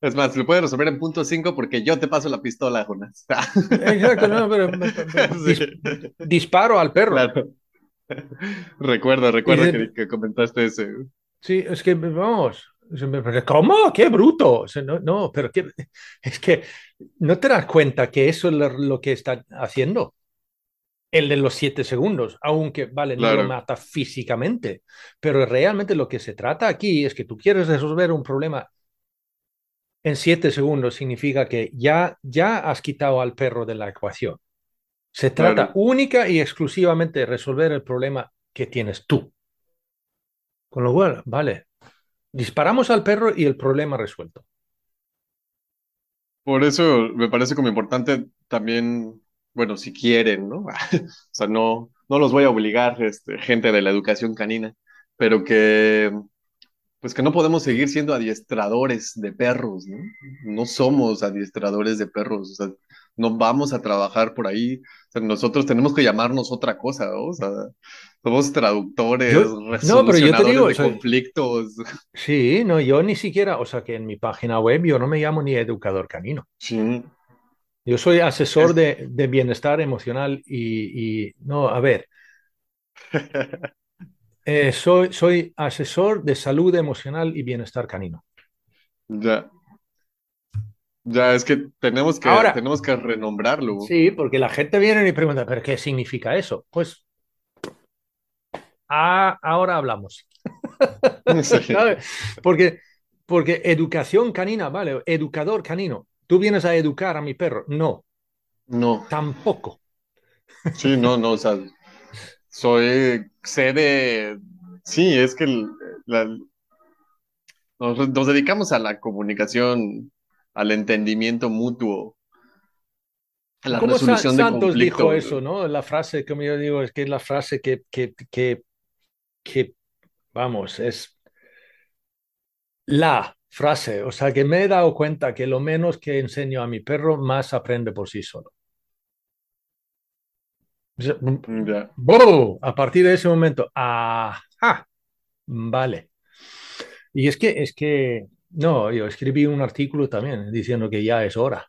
[SPEAKER 1] Es más, lo puedes resolver en punto 5 porque yo te paso la pistola, Jonas.
[SPEAKER 2] Exacto, no, pero, pero- dis-
[SPEAKER 1] Sí,
[SPEAKER 2] disparo al perro.
[SPEAKER 1] claro. Recuerdo, recuerdo que, que comentaste ese.
[SPEAKER 2] Sí, es que vamos. ¿Cómo? ¡Qué bruto! O sea, no, no, pero qué- es que no te das cuenta que eso es lo, lo que está haciendo. El de los siete segundos, aunque, vale, no lo mata físicamente, pero realmente lo que se trata aquí es que tú quieres resolver un problema en siete segundos, significa que ya, ya has quitado al perro de la ecuación. Se trata
[SPEAKER 1] Claro.
[SPEAKER 2] única y exclusivamente de resolver el problema que tienes tú. Con lo cual, vale, disparamos al perro y el problema resuelto.
[SPEAKER 1] Por eso me parece como importante también, bueno, si quieren, ¿no? O sea, no, no los voy a obligar, este, gente de la educación canina, pero que, pues que no podemos seguir siendo adiestradores de perros, ¿no? No somos adiestradores de perros, o sea, no vamos a trabajar por ahí. O sea, nosotros tenemos que llamarnos otra cosa, ¿no? O sea, somos traductores,
[SPEAKER 2] Yo- no, pero yo te digo,
[SPEAKER 1] de
[SPEAKER 2] o sea,
[SPEAKER 1] conflictos.
[SPEAKER 2] Sí, no, yo ni siquiera, o sea que en mi página web yo no me llamo ni educador canino.
[SPEAKER 1] Sí,
[SPEAKER 2] Yo soy asesor
[SPEAKER 1] Es-
[SPEAKER 2] de, de bienestar emocional y, y- no, a ver, eh, soy, soy asesor de salud emocional y bienestar canino.
[SPEAKER 1] ya. Ya, es que tenemos que,
[SPEAKER 2] Ahora-
[SPEAKER 1] tenemos que renombrarlo.
[SPEAKER 2] Sí, porque la gente viene y pregunta, ¿pero qué significa eso? Pues ah, ahora hablamos.
[SPEAKER 1] Sí.
[SPEAKER 2] ¿sabes? Porque, porque educación canina, vale, educador canino. ¿Tú vienes a educar a mi perro? No,
[SPEAKER 1] No,
[SPEAKER 2] tampoco.
[SPEAKER 1] sí, no, no, o sea, soy, sé de, sí, es que la- nos, nos dedicamos a la comunicación, al entendimiento mutuo, a la
[SPEAKER 2] ¿Cómo Sa-
[SPEAKER 1] resolución de
[SPEAKER 2] Santos dijo eso, no? La frase, como yo digo, es que es la frase que, que, que, que, vamos, es la frase. O sea, que me he dado cuenta que lo menos que enseño a mi perro, más aprende por sí solo. Sea,
[SPEAKER 1] Ya,
[SPEAKER 2] ¡boom! A partir de ese momento, ¡ajá! Vale. Y es que, es que, no, yo escribí un artículo también diciendo que ya es hora.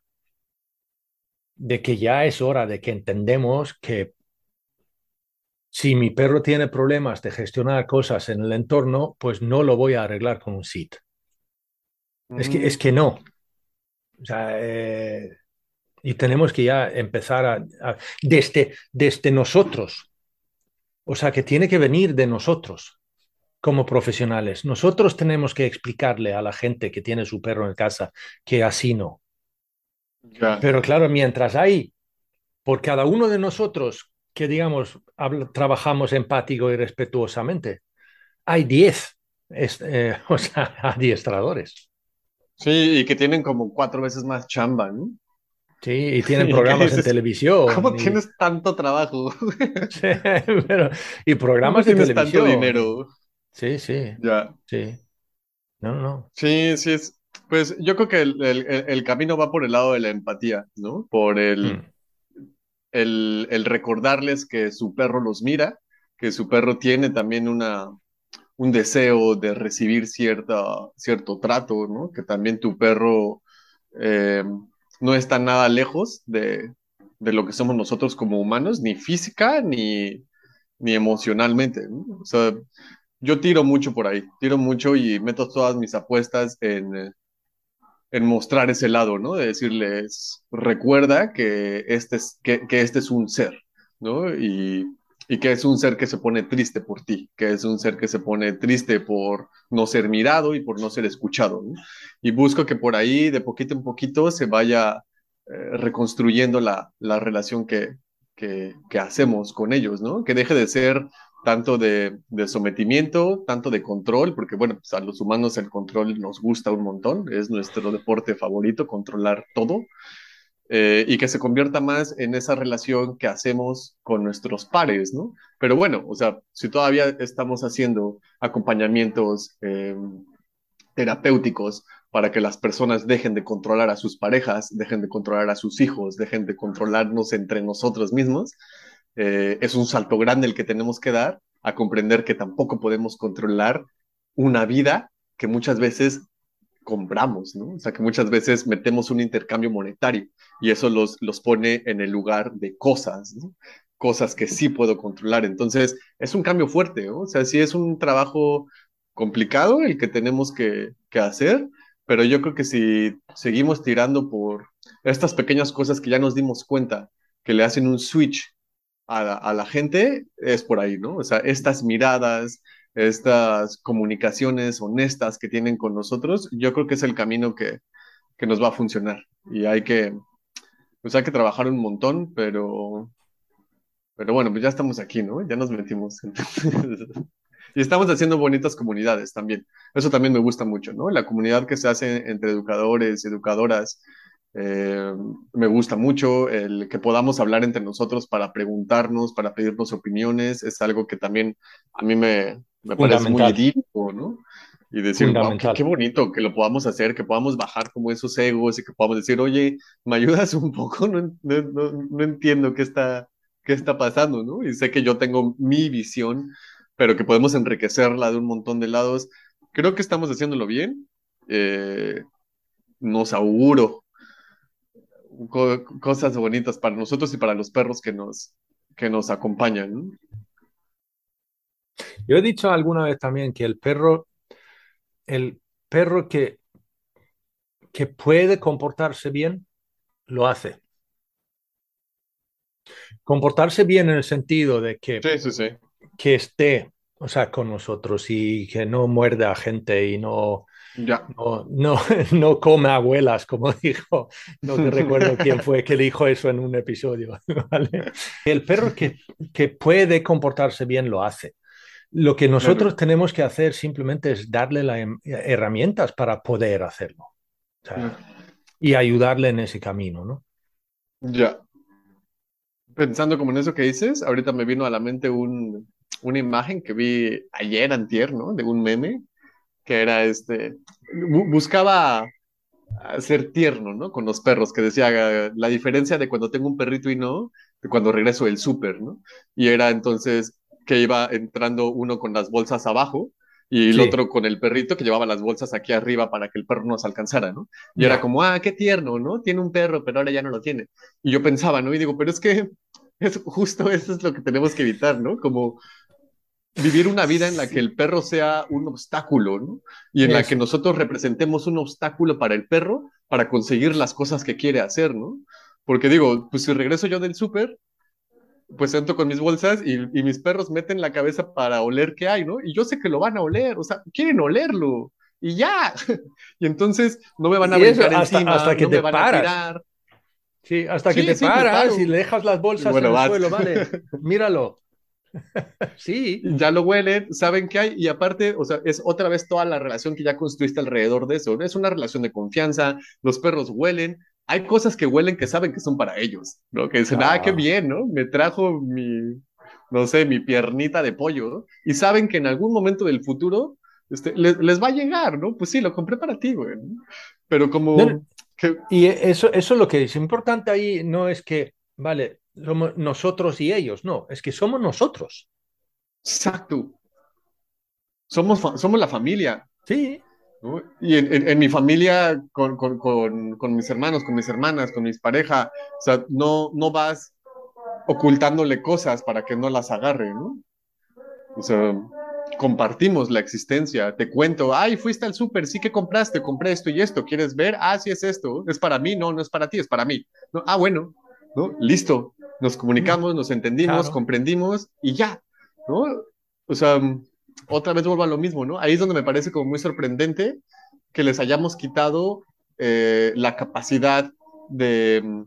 [SPEAKER 2] De que ya es hora de que entendemos que si mi perro tiene problemas de gestionar cosas en el entorno, pues no lo voy a arreglar con un SIT. Es que, es que no. O sea, eh, y tenemos que ya empezar a, a- desde, desde nosotros. O sea, que tiene que venir de nosotros como profesionales. Nosotros tenemos que explicarle a la gente que tiene su perro en casa que así no. Pero claro, mientras hay por cada uno de nosotros que, digamos, trabajamos empático y respetuosamente, hay 10 es- eh, o sea, adiestradores.
[SPEAKER 1] Sí, y que tienen como cuatro veces más chamba, ¿no?
[SPEAKER 2] Sí, y tienen
[SPEAKER 1] ¿Y qué
[SPEAKER 2] programas en televisión.
[SPEAKER 1] ¿Cómo
[SPEAKER 2] y-
[SPEAKER 1] tienes tanto trabajo?
[SPEAKER 2] Sí, pero- y
[SPEAKER 1] ¿Cómo
[SPEAKER 2] programas de
[SPEAKER 1] tienes tanto
[SPEAKER 2] televisión.
[SPEAKER 1] dinero?
[SPEAKER 2] Sí, sí,
[SPEAKER 1] Ya.
[SPEAKER 2] sí. No, no.
[SPEAKER 1] Sí, sí es. Pues yo creo que el, el- el- el camino va por el lado de la empatía, ¿no? Por el,
[SPEAKER 2] Mm.
[SPEAKER 1] el, el recordarles que su perro los mira, que su perro tiene también una, un deseo de recibir cierta, cierto trato, ¿no? Que también tu perro eh, no está nada lejos de, de, lo que somos nosotros como humanos, ni física ni, ni emocionalmente. O sea, yo tiro mucho por ahí, tiro mucho y meto todas mis apuestas en, en mostrar ese lado, ¿no? De decirles, recuerda que este es, que, que este es un ser, ¿no? Y, y, que es un ser que se pone triste por ti, que es un ser que se pone triste por no ser mirado y por no ser escuchado. Y busco que por ahí, de poquito en poquito, se vaya eh, reconstruyendo la, la relación que, que, que, hacemos con ellos, ¿no? Que deje de ser tanto de, de, sometimiento, tanto de control, porque bueno, pues a los humanos el control nos gusta un montón, es nuestro deporte favorito, controlar todo, eh, y que se convierta más en esa relación que hacemos con nuestros pares, ¿no? Pero bueno, o sea, si todavía estamos haciendo acompañamientos eh, terapéuticos para que las personas dejen de controlar a sus parejas, dejen de controlar a sus hijos, dejen de controlarnos entre nosotros mismos, eh, es un salto grande el que tenemos que dar a comprender que tampoco podemos controlar una vida que muchas veces compramos, ¿no? O sea, que muchas veces metemos un intercambio monetario y eso los, los pone en el lugar de cosas, ¿no? Cosas que sí puedo controlar. Entonces, es un cambio fuerte, ¿no? O sea, sí es un trabajo complicado el que tenemos que, que hacer, pero yo creo que si seguimos tirando por estas pequeñas cosas que ya nos dimos cuenta, que le hacen un switch a la, a la, gente es por ahí, ¿no? O sea, estas miradas, estas comunicaciones honestas que tienen con nosotros, yo creo que es el camino que, que nos va a funcionar. Y hay que, pues hay que trabajar un montón, pero, pero bueno, pues ya estamos aquí, ¿no? Ya nos metimos. y estamos haciendo bonitas comunidades también. Eso también me gusta mucho, ¿no? La comunidad que se hace entre educadores, educadoras, eh, me gusta mucho el que podamos hablar entre nosotros para preguntarnos, para pedirnos opiniones, es algo que también a mí me, me parece muy idílico, ¿no? Y decir, wow, qué, qué, bonito que lo podamos hacer, que podamos bajar como esos egos y que podamos decir, oye, ¿me ayudas un poco? No, no, no, no entiendo qué está, qué está pasando, ¿no? Y sé que yo tengo mi visión, pero que podemos enriquecerla de un montón de lados. Creo que estamos haciéndolo bien. Eh, nos auguro co cosas bonitas para nosotros y para los perros que nos, que nos acompañan.
[SPEAKER 2] Yo he dicho alguna vez también que el perro, el perro que, que puede comportarse bien, lo hace. Comportarse bien en el sentido de que,
[SPEAKER 1] sí, sí, sí.
[SPEAKER 2] que esté, o sea, con nosotros y que no muerda a gente y no,
[SPEAKER 1] ya.
[SPEAKER 2] No, no, no come abuelas, como dijo, no te recuerdo quién fue que dijo eso en un episodio. ¿vale? El perro que, que puede comportarse bien lo hace. Lo que nosotros tenemos que hacer simplemente es darle las herramientas para poder hacerlo. O sea, y ayudarle en ese camino, ¿no?
[SPEAKER 1] Ya. Pensando como en eso que dices, ahorita me vino a la mente un, una imagen que vi ayer, antier, ¿no? De un meme que era este, buscaba ser tierno, ¿no? Con los perros, que decía la diferencia de cuando tengo un perrito y no, de cuando regreso del súper, ¿no? Y era entonces que iba entrando uno con las bolsas abajo y el sí. otro con el perrito que llevaba las bolsas aquí arriba para que el perro nos alcanzara, ¿no? Y yeah. era como, ah, qué tierno, ¿no? Tiene un perro, pero ahora ya no lo tiene. Y yo pensaba, ¿no? Y digo, pero es que es justo eso es lo que tenemos que evitar, ¿no? Como vivir una vida en la que el perro sea un obstáculo, ¿no? Y en Eso. la que nosotros representemos un obstáculo para el perro para conseguir las cosas que quiere hacer, ¿no? Porque digo, pues si regreso yo del súper, pues entro con mis bolsas y, y, mis perros meten la cabeza para oler qué hay, ¿no? Y yo sé que lo van a oler, o sea, quieren olerlo. Y ya. y entonces no me van a brincar
[SPEAKER 2] hasta,
[SPEAKER 1] encima,
[SPEAKER 2] hasta que
[SPEAKER 1] no
[SPEAKER 2] te
[SPEAKER 1] me van
[SPEAKER 2] paras.
[SPEAKER 1] a tirar.
[SPEAKER 2] Sí, hasta que
[SPEAKER 1] Sí,
[SPEAKER 2] te
[SPEAKER 1] sí,
[SPEAKER 2] paras y le dejas las bolsas
[SPEAKER 1] Bueno,
[SPEAKER 2] en el
[SPEAKER 1] vas.
[SPEAKER 2] suelo, vale, míralo. Sí,
[SPEAKER 1] ya lo huelen, saben qué hay y aparte, o sea, es otra vez toda la relación que ya construiste alrededor de eso. Es una relación de confianza, los perros huelen, hay cosas que huelen que saben que son para ellos, ¿no? Que dicen, ah,
[SPEAKER 2] Ah.
[SPEAKER 1] qué bien, ¿no? Me trajo mi, no sé, mi piernita de pollo, ¿no? Y saben que en algún momento del futuro este, les, les va a llegar, ¿no? Pues sí, lo compré para ti, güey. ¿no? Pero como que,
[SPEAKER 2] y eso, eso es lo que es importante ahí, no es que, vale, somos nosotros y ellos, no, es que somos nosotros.
[SPEAKER 1] exacto. Somos, somos la familia.
[SPEAKER 2] Sí,
[SPEAKER 1] Y en, mi familia, con, con, mis hermanos, con mis hermanas, con mis parejas, o sea, no, no vas ocultándole cosas para que no las agarre, ¿no? O sea, compartimos la existencia. Te cuento, ay, fuiste al súper, sí que compraste, compré esto y esto, ¿quieres ver? Ah, sí es esto, es para mí, no, no es para ti, es para mí. ¿No? Ah, bueno, ¿no? Listo, nos comunicamos, nos entendimos, comprendimos y ya, ¿no? O sea, otra vez vuelvo a lo mismo, ¿no? Ahí es donde me parece como muy sorprendente que les hayamos quitado eh, la capacidad de,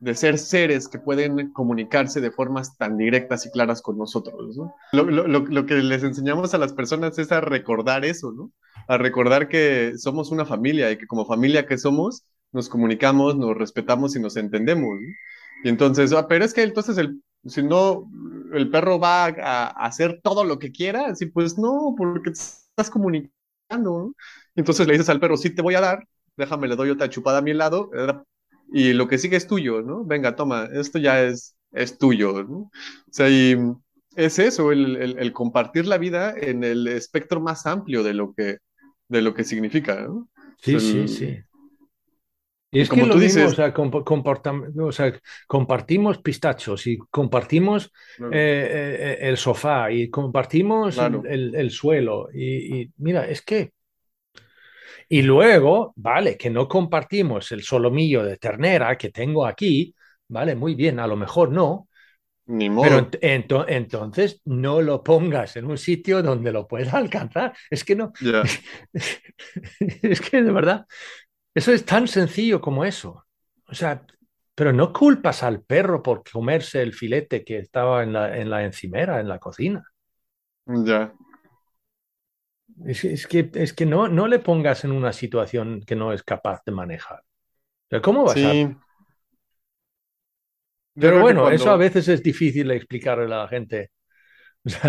[SPEAKER 1] de, ser seres que pueden comunicarse de formas tan directas y claras con nosotros, ¿no? Lo, lo, lo, que les enseñamos a las personas es a recordar eso, ¿no? A recordar que somos una familia y que como familia que somos, nos comunicamos, nos respetamos y nos entendemos, ¿no? Y entonces, ah, pero es que entonces el, si no, el perro va a, hacer todo lo que quiera, así pues no, porque estás comunicando, ¿no? Entonces le dices al perro, sí te voy a dar, déjame, le doy otra chupada a mi lado, y lo que sigue es tuyo, ¿no? Venga, toma, esto ya es, es tuyo, ¿no? O sea, y es eso, el, el, compartir la vida en el espectro más amplio de lo que, de lo que significa, ¿no?
[SPEAKER 2] Sí, sí, sí. Y es como que lo tú mismo, dices, o sea, o sea, compartimos pistachos y compartimos eh, eh, el sofá y compartimos el, el, suelo. Y, mira, es que. Y luego, vale, que no compartimos el solomillo de ternera que tengo aquí, vale, muy bien, a lo mejor no. Ni modo. Pero entonces no lo pongas en un sitio donde lo pueda alcanzar. Es que no. es que de verdad, eso es tan sencillo como eso. O sea, pero no culpas al perro por comerse el filete que estaba en la, en la encimera, en la cocina.
[SPEAKER 1] Ya.
[SPEAKER 2] Es, que, es que no, no le pongas en una situación que no es capaz de manejar. ¿Cómo vas sí. Pero bueno, eso a veces es difícil de explicarle a la gente.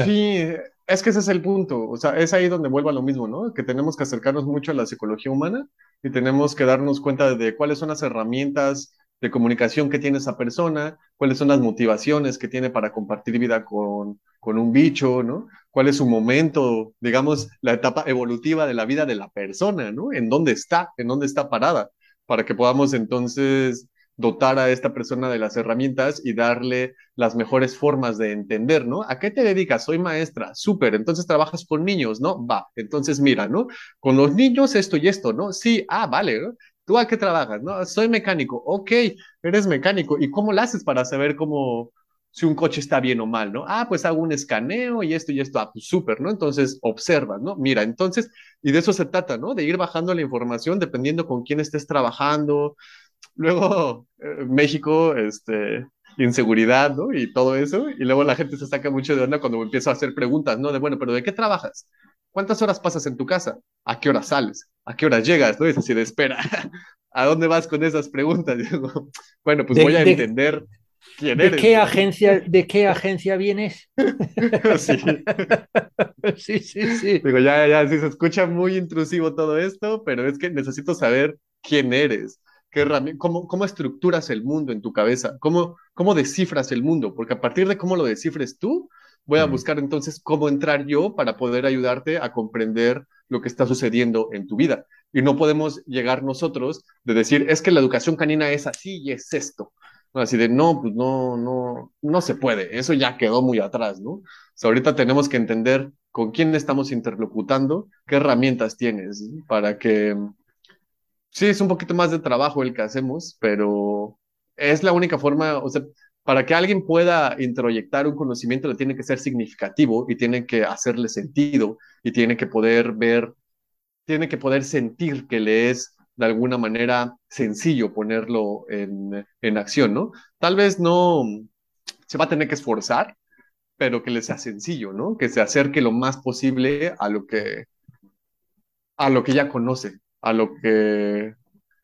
[SPEAKER 1] Sí, es que ese es el punto, o sea, es ahí donde vuelvo a lo mismo, ¿no? Que tenemos que acercarnos mucho a la psicología humana y tenemos que darnos cuenta de cuáles son las herramientas de comunicación que tiene esa persona, cuáles son las motivaciones que tiene para compartir vida con, con un bicho, ¿no? Cuál es su momento, digamos, la etapa evolutiva de la vida de la persona, ¿no? En dónde está, en dónde está parada, para que podamos entonces dotar a esta persona de las herramientas y darle las mejores formas de entender, ¿no? ¿A qué te dedicas? Soy maestra, súper, entonces trabajas con niños, ¿no? Va, entonces mira, ¿no? Con los niños esto y esto, ¿no? Sí, ah, vale, ¿no? ¿Tú a qué trabajas? No, soy mecánico, ok, eres mecánico, ¿y cómo lo haces para saber cómo, si un coche está bien o mal, ¿no? Ah, pues hago un escaneo y esto y esto, ah, pues súper, ¿no? Entonces observas, ¿no? Mira, entonces, y de eso se trata, ¿no? De ir bajando la información dependiendo con quién estés trabajando, Luego, eh, México, este, inseguridad, ¿no? Y todo eso. Y luego la gente se saca mucho de onda cuando empiezo a hacer preguntas, ¿no? De, bueno, pero ¿de qué trabajas? ¿Cuántas horas pasas en tu casa? ¿A qué hora sales? ¿A qué hora llegas? ¿No? Es así de espera. ¿A dónde vas con esas preguntas? Digo, bueno, pues voy a entender quién
[SPEAKER 2] ¿de
[SPEAKER 1] eres.
[SPEAKER 2] Qué agencia, ¿De qué agencia vienes?
[SPEAKER 1] sí.
[SPEAKER 2] sí, sí, sí.
[SPEAKER 1] Digo, ya, ya, sí se escucha muy intrusivo todo esto, pero es que necesito saber quién eres cómo, cómo estructuras el mundo en tu cabeza, cómo, cómo descifras el mundo, porque a partir de cómo lo descifres tú, voy a buscar entonces cómo entrar yo para poder ayudarte a comprender lo que está sucediendo en tu vida. Y no podemos llegar nosotros de decir, es que la educación canina es así y es esto. Así de, no, pues no, no, no se puede, eso ya quedó muy atrás, ¿no? O sea, ahorita tenemos que entender con quién estamos interlocutando, qué herramientas tienes para que sí, es un poquito más de trabajo el que hacemos, pero es la única forma, o sea, para que alguien pueda introyectar un conocimiento le tiene que ser significativo y tiene que hacerle sentido y tiene que poder ver, tiene que poder sentir que le es de alguna manera sencillo ponerlo en, en acción, ¿no? Tal vez no se va a tener que esforzar, pero que le sea sencillo, ¿no? Que se acerque lo más posible a lo que, a lo que ya conoce a lo que,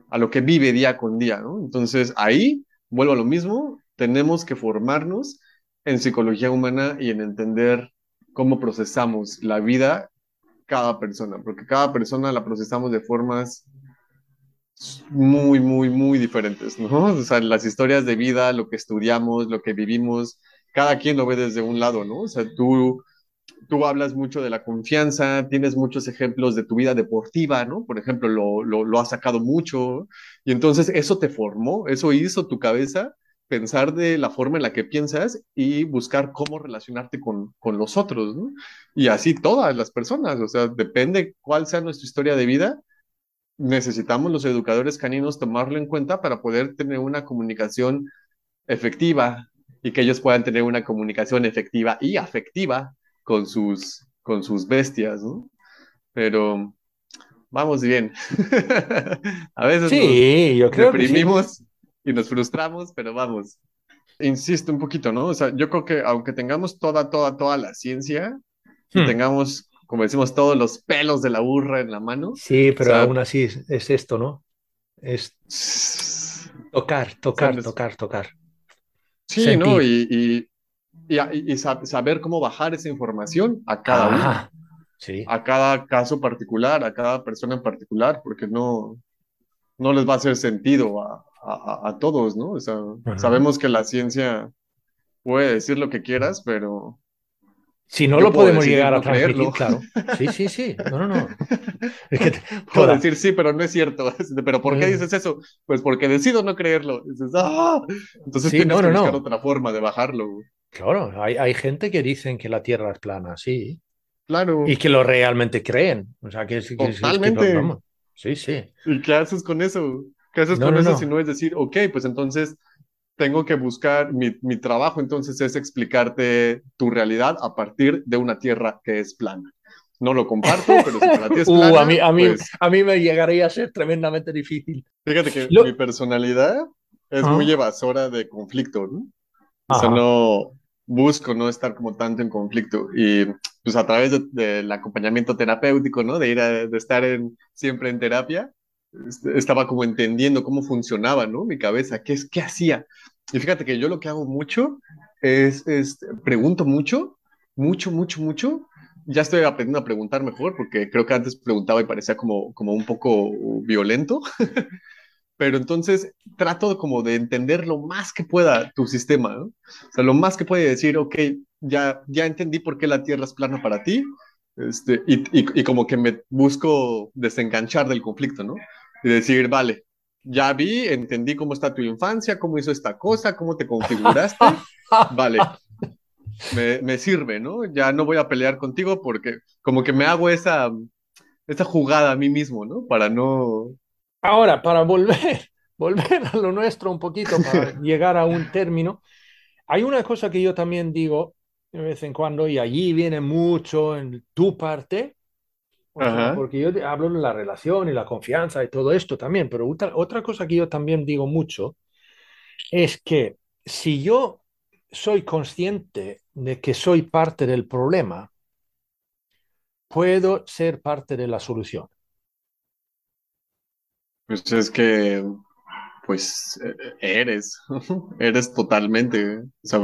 [SPEAKER 1] a lo que vive día con día, ¿no? Entonces ahí, vuelvo a lo mismo, tenemos que formarnos en psicología humana y en entender cómo procesamos la vida cada persona, porque cada persona la procesamos de formas muy, muy, muy diferentes, ¿no? O sea, las historias de vida, lo que estudiamos, lo que vivimos, cada quien lo ve desde un lado, ¿no? O sea, tú tú hablas mucho de la confianza, tienes muchos ejemplos de tu vida deportiva, ¿no? Por ejemplo, lo, lo, has sacado mucho y entonces eso te formó, eso hizo tu cabeza pensar de la forma en la que piensas y buscar cómo relacionarte con, con los otros. Y así todas las personas, o sea, depende cuál sea nuestra historia de vida, necesitamos los educadores caninos tomarlo en cuenta para poder tener una comunicación efectiva y que ellos puedan tener una comunicación efectiva y afectiva con sus, con sus bestias, ¿no? Pero vamos bien. A veces
[SPEAKER 2] sí, yo creo
[SPEAKER 1] deprimimos y nos frustramos, pero vamos. Insisto un poquito, ¿no? O sea, yo creo que aunque tengamos toda, toda, toda la ciencia, y tengamos, como decimos, todos los pelos de la burra en la mano.
[SPEAKER 2] Sí, pero aún así es, esto, ¿no? Es tocar, tocar, tocar, tocar.
[SPEAKER 1] Sí, ¿no? Y, y, y, saber cómo bajar esa información a cada uno.
[SPEAKER 2] Sí.
[SPEAKER 1] A cada caso particular, a cada persona en particular, porque no, no les va a hacer sentido a, a, todos, ¿no? O sea, sabemos que la ciencia puede decir lo que quieras, pero...
[SPEAKER 2] Si no lo podemos llegar a transmitir, claro. Sí, sí, sí. No, no, no.
[SPEAKER 1] Es que Puedo decir sí, pero no es cierto. Pero ¿por qué dices eso? Pues porque decido no creerlo. Dices, ¡ah! Entonces tienes que buscar otra forma de bajarlo.
[SPEAKER 2] Claro, hay, hay gente que dicen que la Tierra es plana, sí.
[SPEAKER 1] Claro.
[SPEAKER 2] Y que lo realmente creen. O sea, que, que
[SPEAKER 1] Totalmente.
[SPEAKER 2] sí, sí.
[SPEAKER 1] ¿Y qué haces con eso? ¿Qué haces con eso si no es decir, ok, pues entonces tengo que buscar, mi, mi, trabajo entonces es explicarte tu realidad a partir de una tierra que es plana. No lo comparto, pero si para ti es uh, plana,
[SPEAKER 2] a, mí, a, mí,
[SPEAKER 1] pues
[SPEAKER 2] a mí me llegaría a ser tremendamente difícil.
[SPEAKER 1] Fíjate que mi personalidad es muy evasora de conflicto, ¿no? O sea, no busco no estar como tanto en conflicto y pues a través del acompañamiento terapéutico, ¿no? De ir a, de estar en, siempre en terapia, este, estaba como entendiendo cómo funcionaba, ¿no? Mi cabeza, qué es, qué hacía. Y fíjate que yo lo que hago mucho es, es pregunto mucho, mucho, mucho, mucho. Ya estoy aprendiendo a preguntar mejor porque creo que antes preguntaba y parecía como, como un poco violento. Pero entonces trato como de entender lo más que pueda tu sistema, ¿no? O sea, lo más que puede decir, ok, ya, ya entendí por qué la Tierra es plana para ti, este, y, y, y, como que me busco desenganchar del conflicto, ¿no? y decir, vale, ya vi, entendí cómo está tu infancia, cómo hizo esta cosa, cómo te configuraste, vale, me, me, sirve, ¿no? Ya no voy a pelear contigo porque como que me hago esa, esa jugada a mí mismo, ¿no? Para no...
[SPEAKER 2] Ahora, para volver, volver a lo nuestro un poquito, para llegar a un término, hay una cosa que yo también digo de vez en cuando, y allí viene mucho en tu parte, porque yo hablo de la relación y la confianza y todo esto también, pero otra, otra cosa que yo también digo mucho es que si yo soy consciente de que soy parte del problema, puedo ser parte de la solución.
[SPEAKER 1] Pues es que, pues, e, eres, eres totalmente, o sea,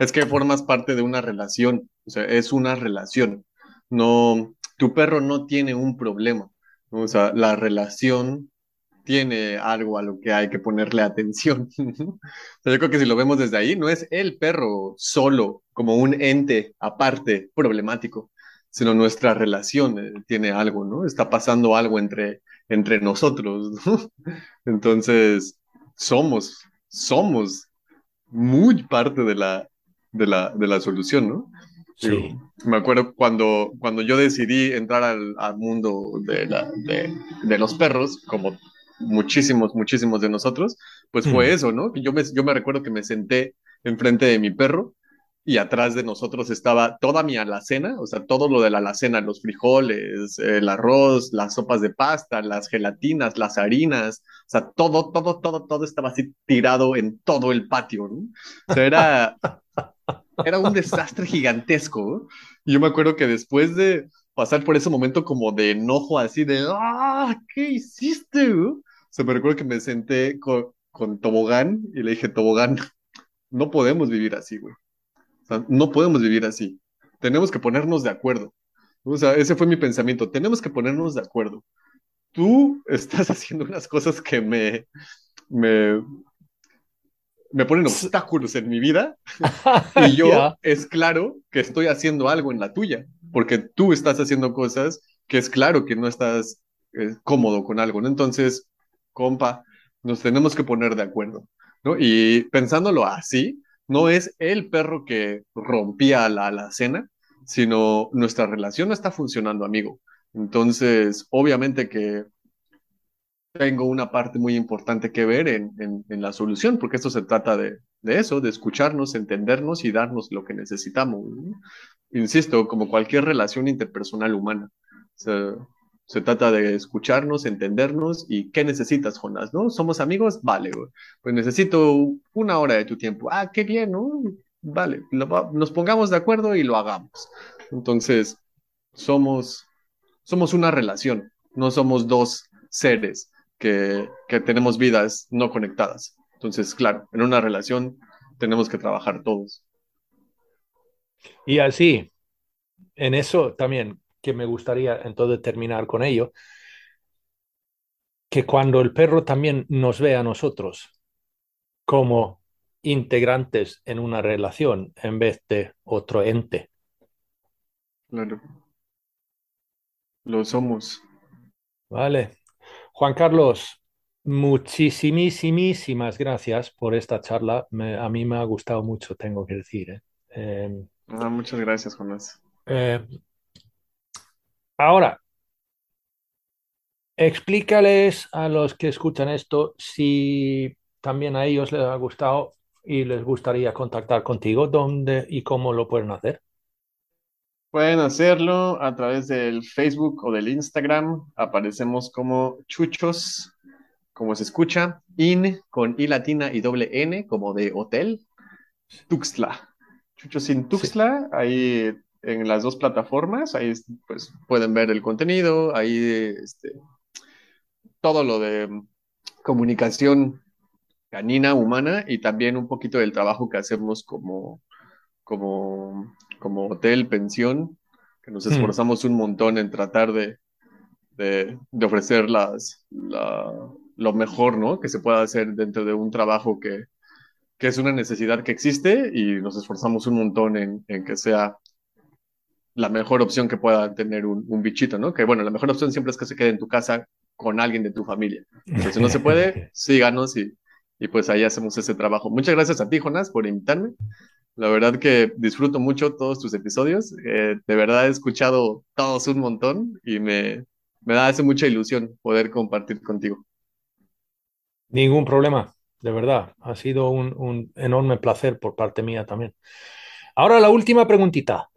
[SPEAKER 1] es que formas parte de una relación, o sea, es una relación, no, tu perro no tiene un problema. O sea, la relación tiene algo a lo que hay que ponerle atención. yo creo que si lo vemos desde ahí, no es el perro solo como un ente aparte problemático, sino nuestra relación eh, tiene algo, ¿no? Está pasando algo entre, entre nosotros, Entonces, somos, somos muy parte de la, de la, de la solución, ¿no?
[SPEAKER 2] Sí.
[SPEAKER 1] Me acuerdo cuando, cuando yo decidí entrar al, al mundo de, la, de, de, los perros, como muchísimos, muchísimos de nosotros, pues fue eso, ¿no? Yo me, yo me recuerdo que me senté enfrente de mi perro y atrás de nosotros estaba toda mi alacena, o sea, todo lo de la alacena, los frijoles, el arroz, las sopas de pasta, las gelatinas, las harinas, o sea, todo, todo, todo, todo estaba así tirado en todo el patio, ¿no? O sea, era, era un desastre gigantesco. Y yo me acuerdo que después de pasar por ese momento como de enojo, así de, ¡ah! ¿Qué hiciste? Se me recuerdo que me senté con, con Tobogán y le dije, Tobogán, no podemos vivir así, güey. O sea, no podemos vivir así. Tenemos que ponernos de acuerdo. O sea, ese fue mi pensamiento. Tenemos que ponernos de acuerdo. Tú estás haciendo unas cosas que me, me, me ponen obstáculos en mi vida y yo es claro que estoy haciendo algo en la tuya, porque tú estás haciendo cosas que es claro que no estás eh, cómodo con algo, ¿no? Entonces, compa, nos tenemos que poner de acuerdo, ¿no? Y pensándolo así, no es el perro que rompía la, la cena, sino nuestra relación no está funcionando, amigo. Entonces, obviamente que tengo una parte muy importante que ver en, en, la solución, porque esto se trata de, de, eso, de escucharnos, entendernos y darnos lo que necesitamos. Insisto, como cualquier relación interpersonal humana. Se, se, trata de escucharnos, entendernos y qué necesitas, Jonas, ¿no? ¿Somos amigos? Vale, pues necesito una hora de tu tiempo. Ah, qué bien, ¿no? Vale, nos pongamos de acuerdo y lo hagamos. Entonces, somos, somos una relación, no somos dos seres que, tenemos vidas no conectadas. Entonces, claro, en una relación tenemos que trabajar todos.
[SPEAKER 2] Y así, en eso también, que me gustaría entonces terminar con ello, que cuando el perro también nos ve a nosotros como integrantes en una relación en vez de otro ente.
[SPEAKER 1] Claro. Lo somos.
[SPEAKER 2] Vale. Juan Carlos, muchísimas gracias por esta charla. a mí me ha gustado mucho, tengo que decir. ¿eh?
[SPEAKER 1] Em, ah, muchas gracias, Juan.
[SPEAKER 2] Eh, ahora, explícales a los que escuchan esto si también a ellos les ha gustado y les gustaría contactar contigo, dónde y cómo lo pueden hacer.
[SPEAKER 1] Pueden hacerlo a través del Facebook o del Instagram. Aparecemos como Chuchos, como se escucha, in con i latina y doble n, como de hotel, Tuxtla. Chuchos sin Tuxtla, ahí en las dos plataformas, ahí pues pueden ver el contenido, ahí este, todo lo de comunicación canina, humana y también un poquito del trabajo que hacemos como, como como hotel, pensión, que nos hmm. esforzamos un montón en tratar de, de, ofrecer las, lo mejor, ¿no? Que se pueda hacer dentro de un trabajo que, que es una necesidad que existe y nos esforzamos un montón en, en que sea la mejor opción que pueda tener un, un, bichito, ¿no? Que bueno, la mejor opción siempre es que se quede en tu casa con alguien de tu familia. Entonces, si no se puede, síganos y, y pues ahí hacemos ese trabajo. Muchas gracias a ti, Jonas, por invitarme. La verdad que disfruto mucho todos tus episodios. Eh, de verdad he escuchado todos un montón y me, me da hace mucha ilusión poder compartir contigo.
[SPEAKER 2] Ningún problema, de verdad. Ha sido un, un enorme placer por parte mía también. Ahora la última preguntita.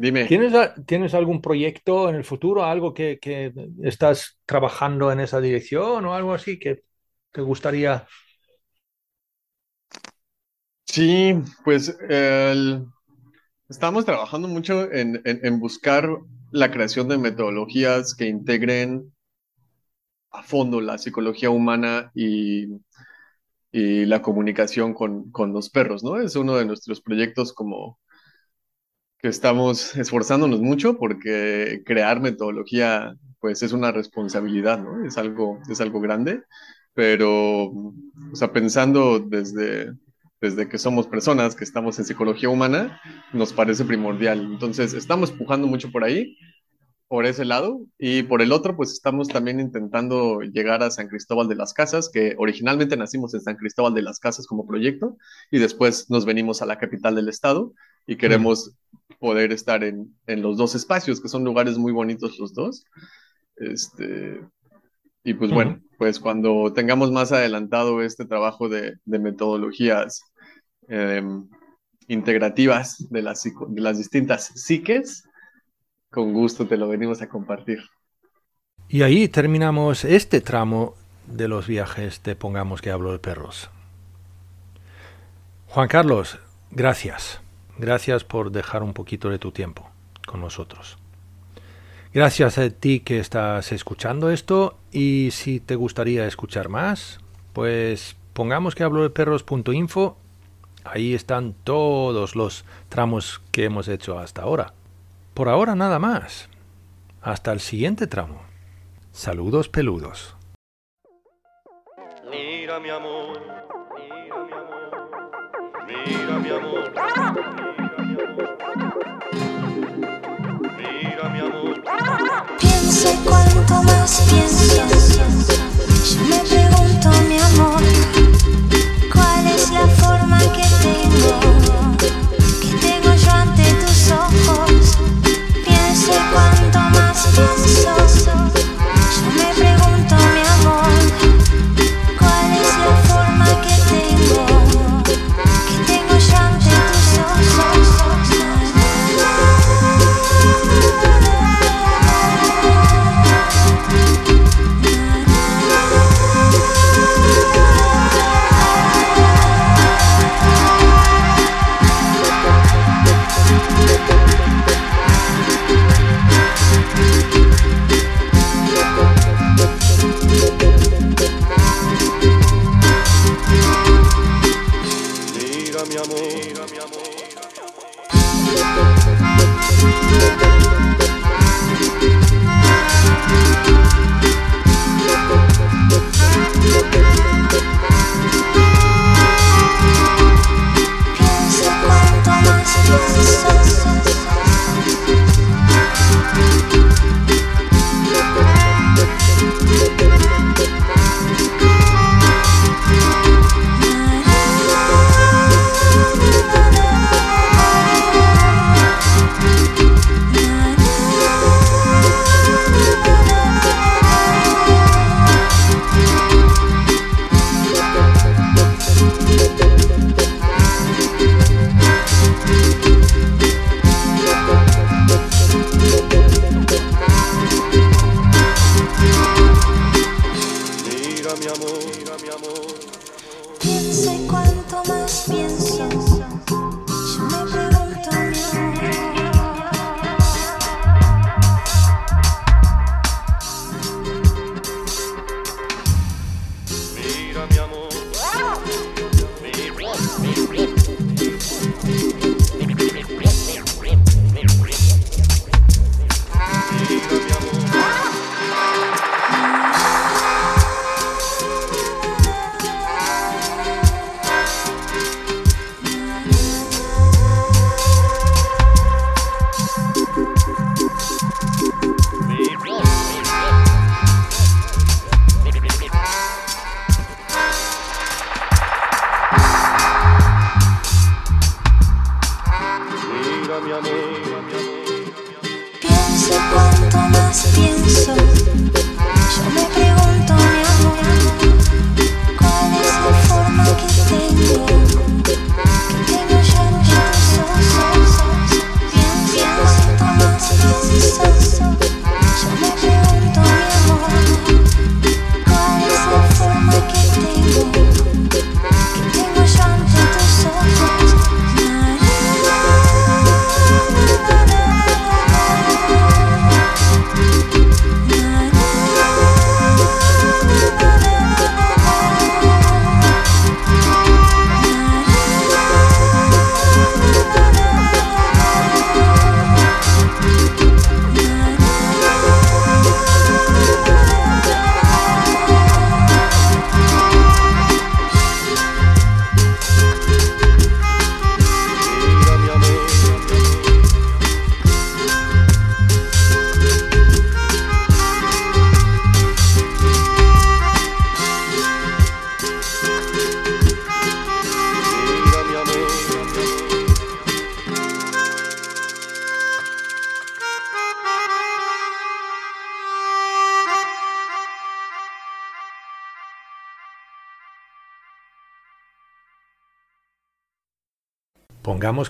[SPEAKER 1] Dime.
[SPEAKER 2] ¿Tienes, ¿Tienes algún proyecto en el futuro, algo que, que estás trabajando en esa dirección o algo así que te gustaría
[SPEAKER 1] Sí, pues estamos trabajando mucho en, buscar la creación de metodologías que integren a fondo la psicología humana y, la comunicación con, los perros, ¿no? Es uno de nuestros proyectos como que estamos esforzándonos mucho porque crear metodología pues es una responsabilidad, ¿no? Es algo, es algo grande, pero, o sea, pensando desde desde que somos personas que estamos en psicología humana, nos parece primordial. Entonces, estamos pujando mucho por ahí, por ese lado, y por el otro, pues estamos también intentando llegar a San Cristóbal de las Casas, que originalmente nacimos en San Cristóbal de las Casas como proyecto, y después nos venimos a la capital del estado y queremos poder estar en, en los dos espacios, que son lugares muy bonitos los dos. Este, y pues bueno, pues cuando tengamos más adelantado este trabajo de, de metodologías Em, integrativas de las, de las distintas psiques, con gusto te lo venimos a compartir.
[SPEAKER 2] Y ahí terminamos este tramo de los viajes de Pongamos que hablo de perros. Juan Carlos, gracias. Gracias por dejar un poquito de tu tiempo con nosotros. Gracias a ti que estás escuchando esto y si te gustaría escuchar más, pues pongamos que hablo de perros.info. Ahí están todos los tramos que hemos hecho hasta ahora. Por ahora nada más. Hasta el siguiente tramo. Saludos peludos. Mira mi amor, mira mi amor,
[SPEAKER 3] mira mi amor.
[SPEAKER 4] Yes, yes.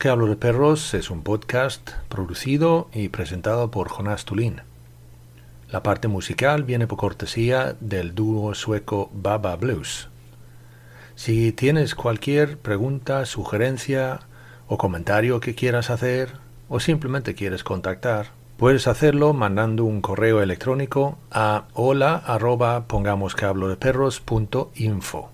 [SPEAKER 4] que
[SPEAKER 2] hablo de perros es un podcast producido y presentado por Jonas Tulin. La parte musical viene por cortesía del dúo sueco Baba Blues. Si tienes cualquier pregunta, sugerencia o comentario que quieras hacer o simplemente quieres contactar, puedes hacerlo mandando un correo electrónico a hola arroba pongamos de perros punto info.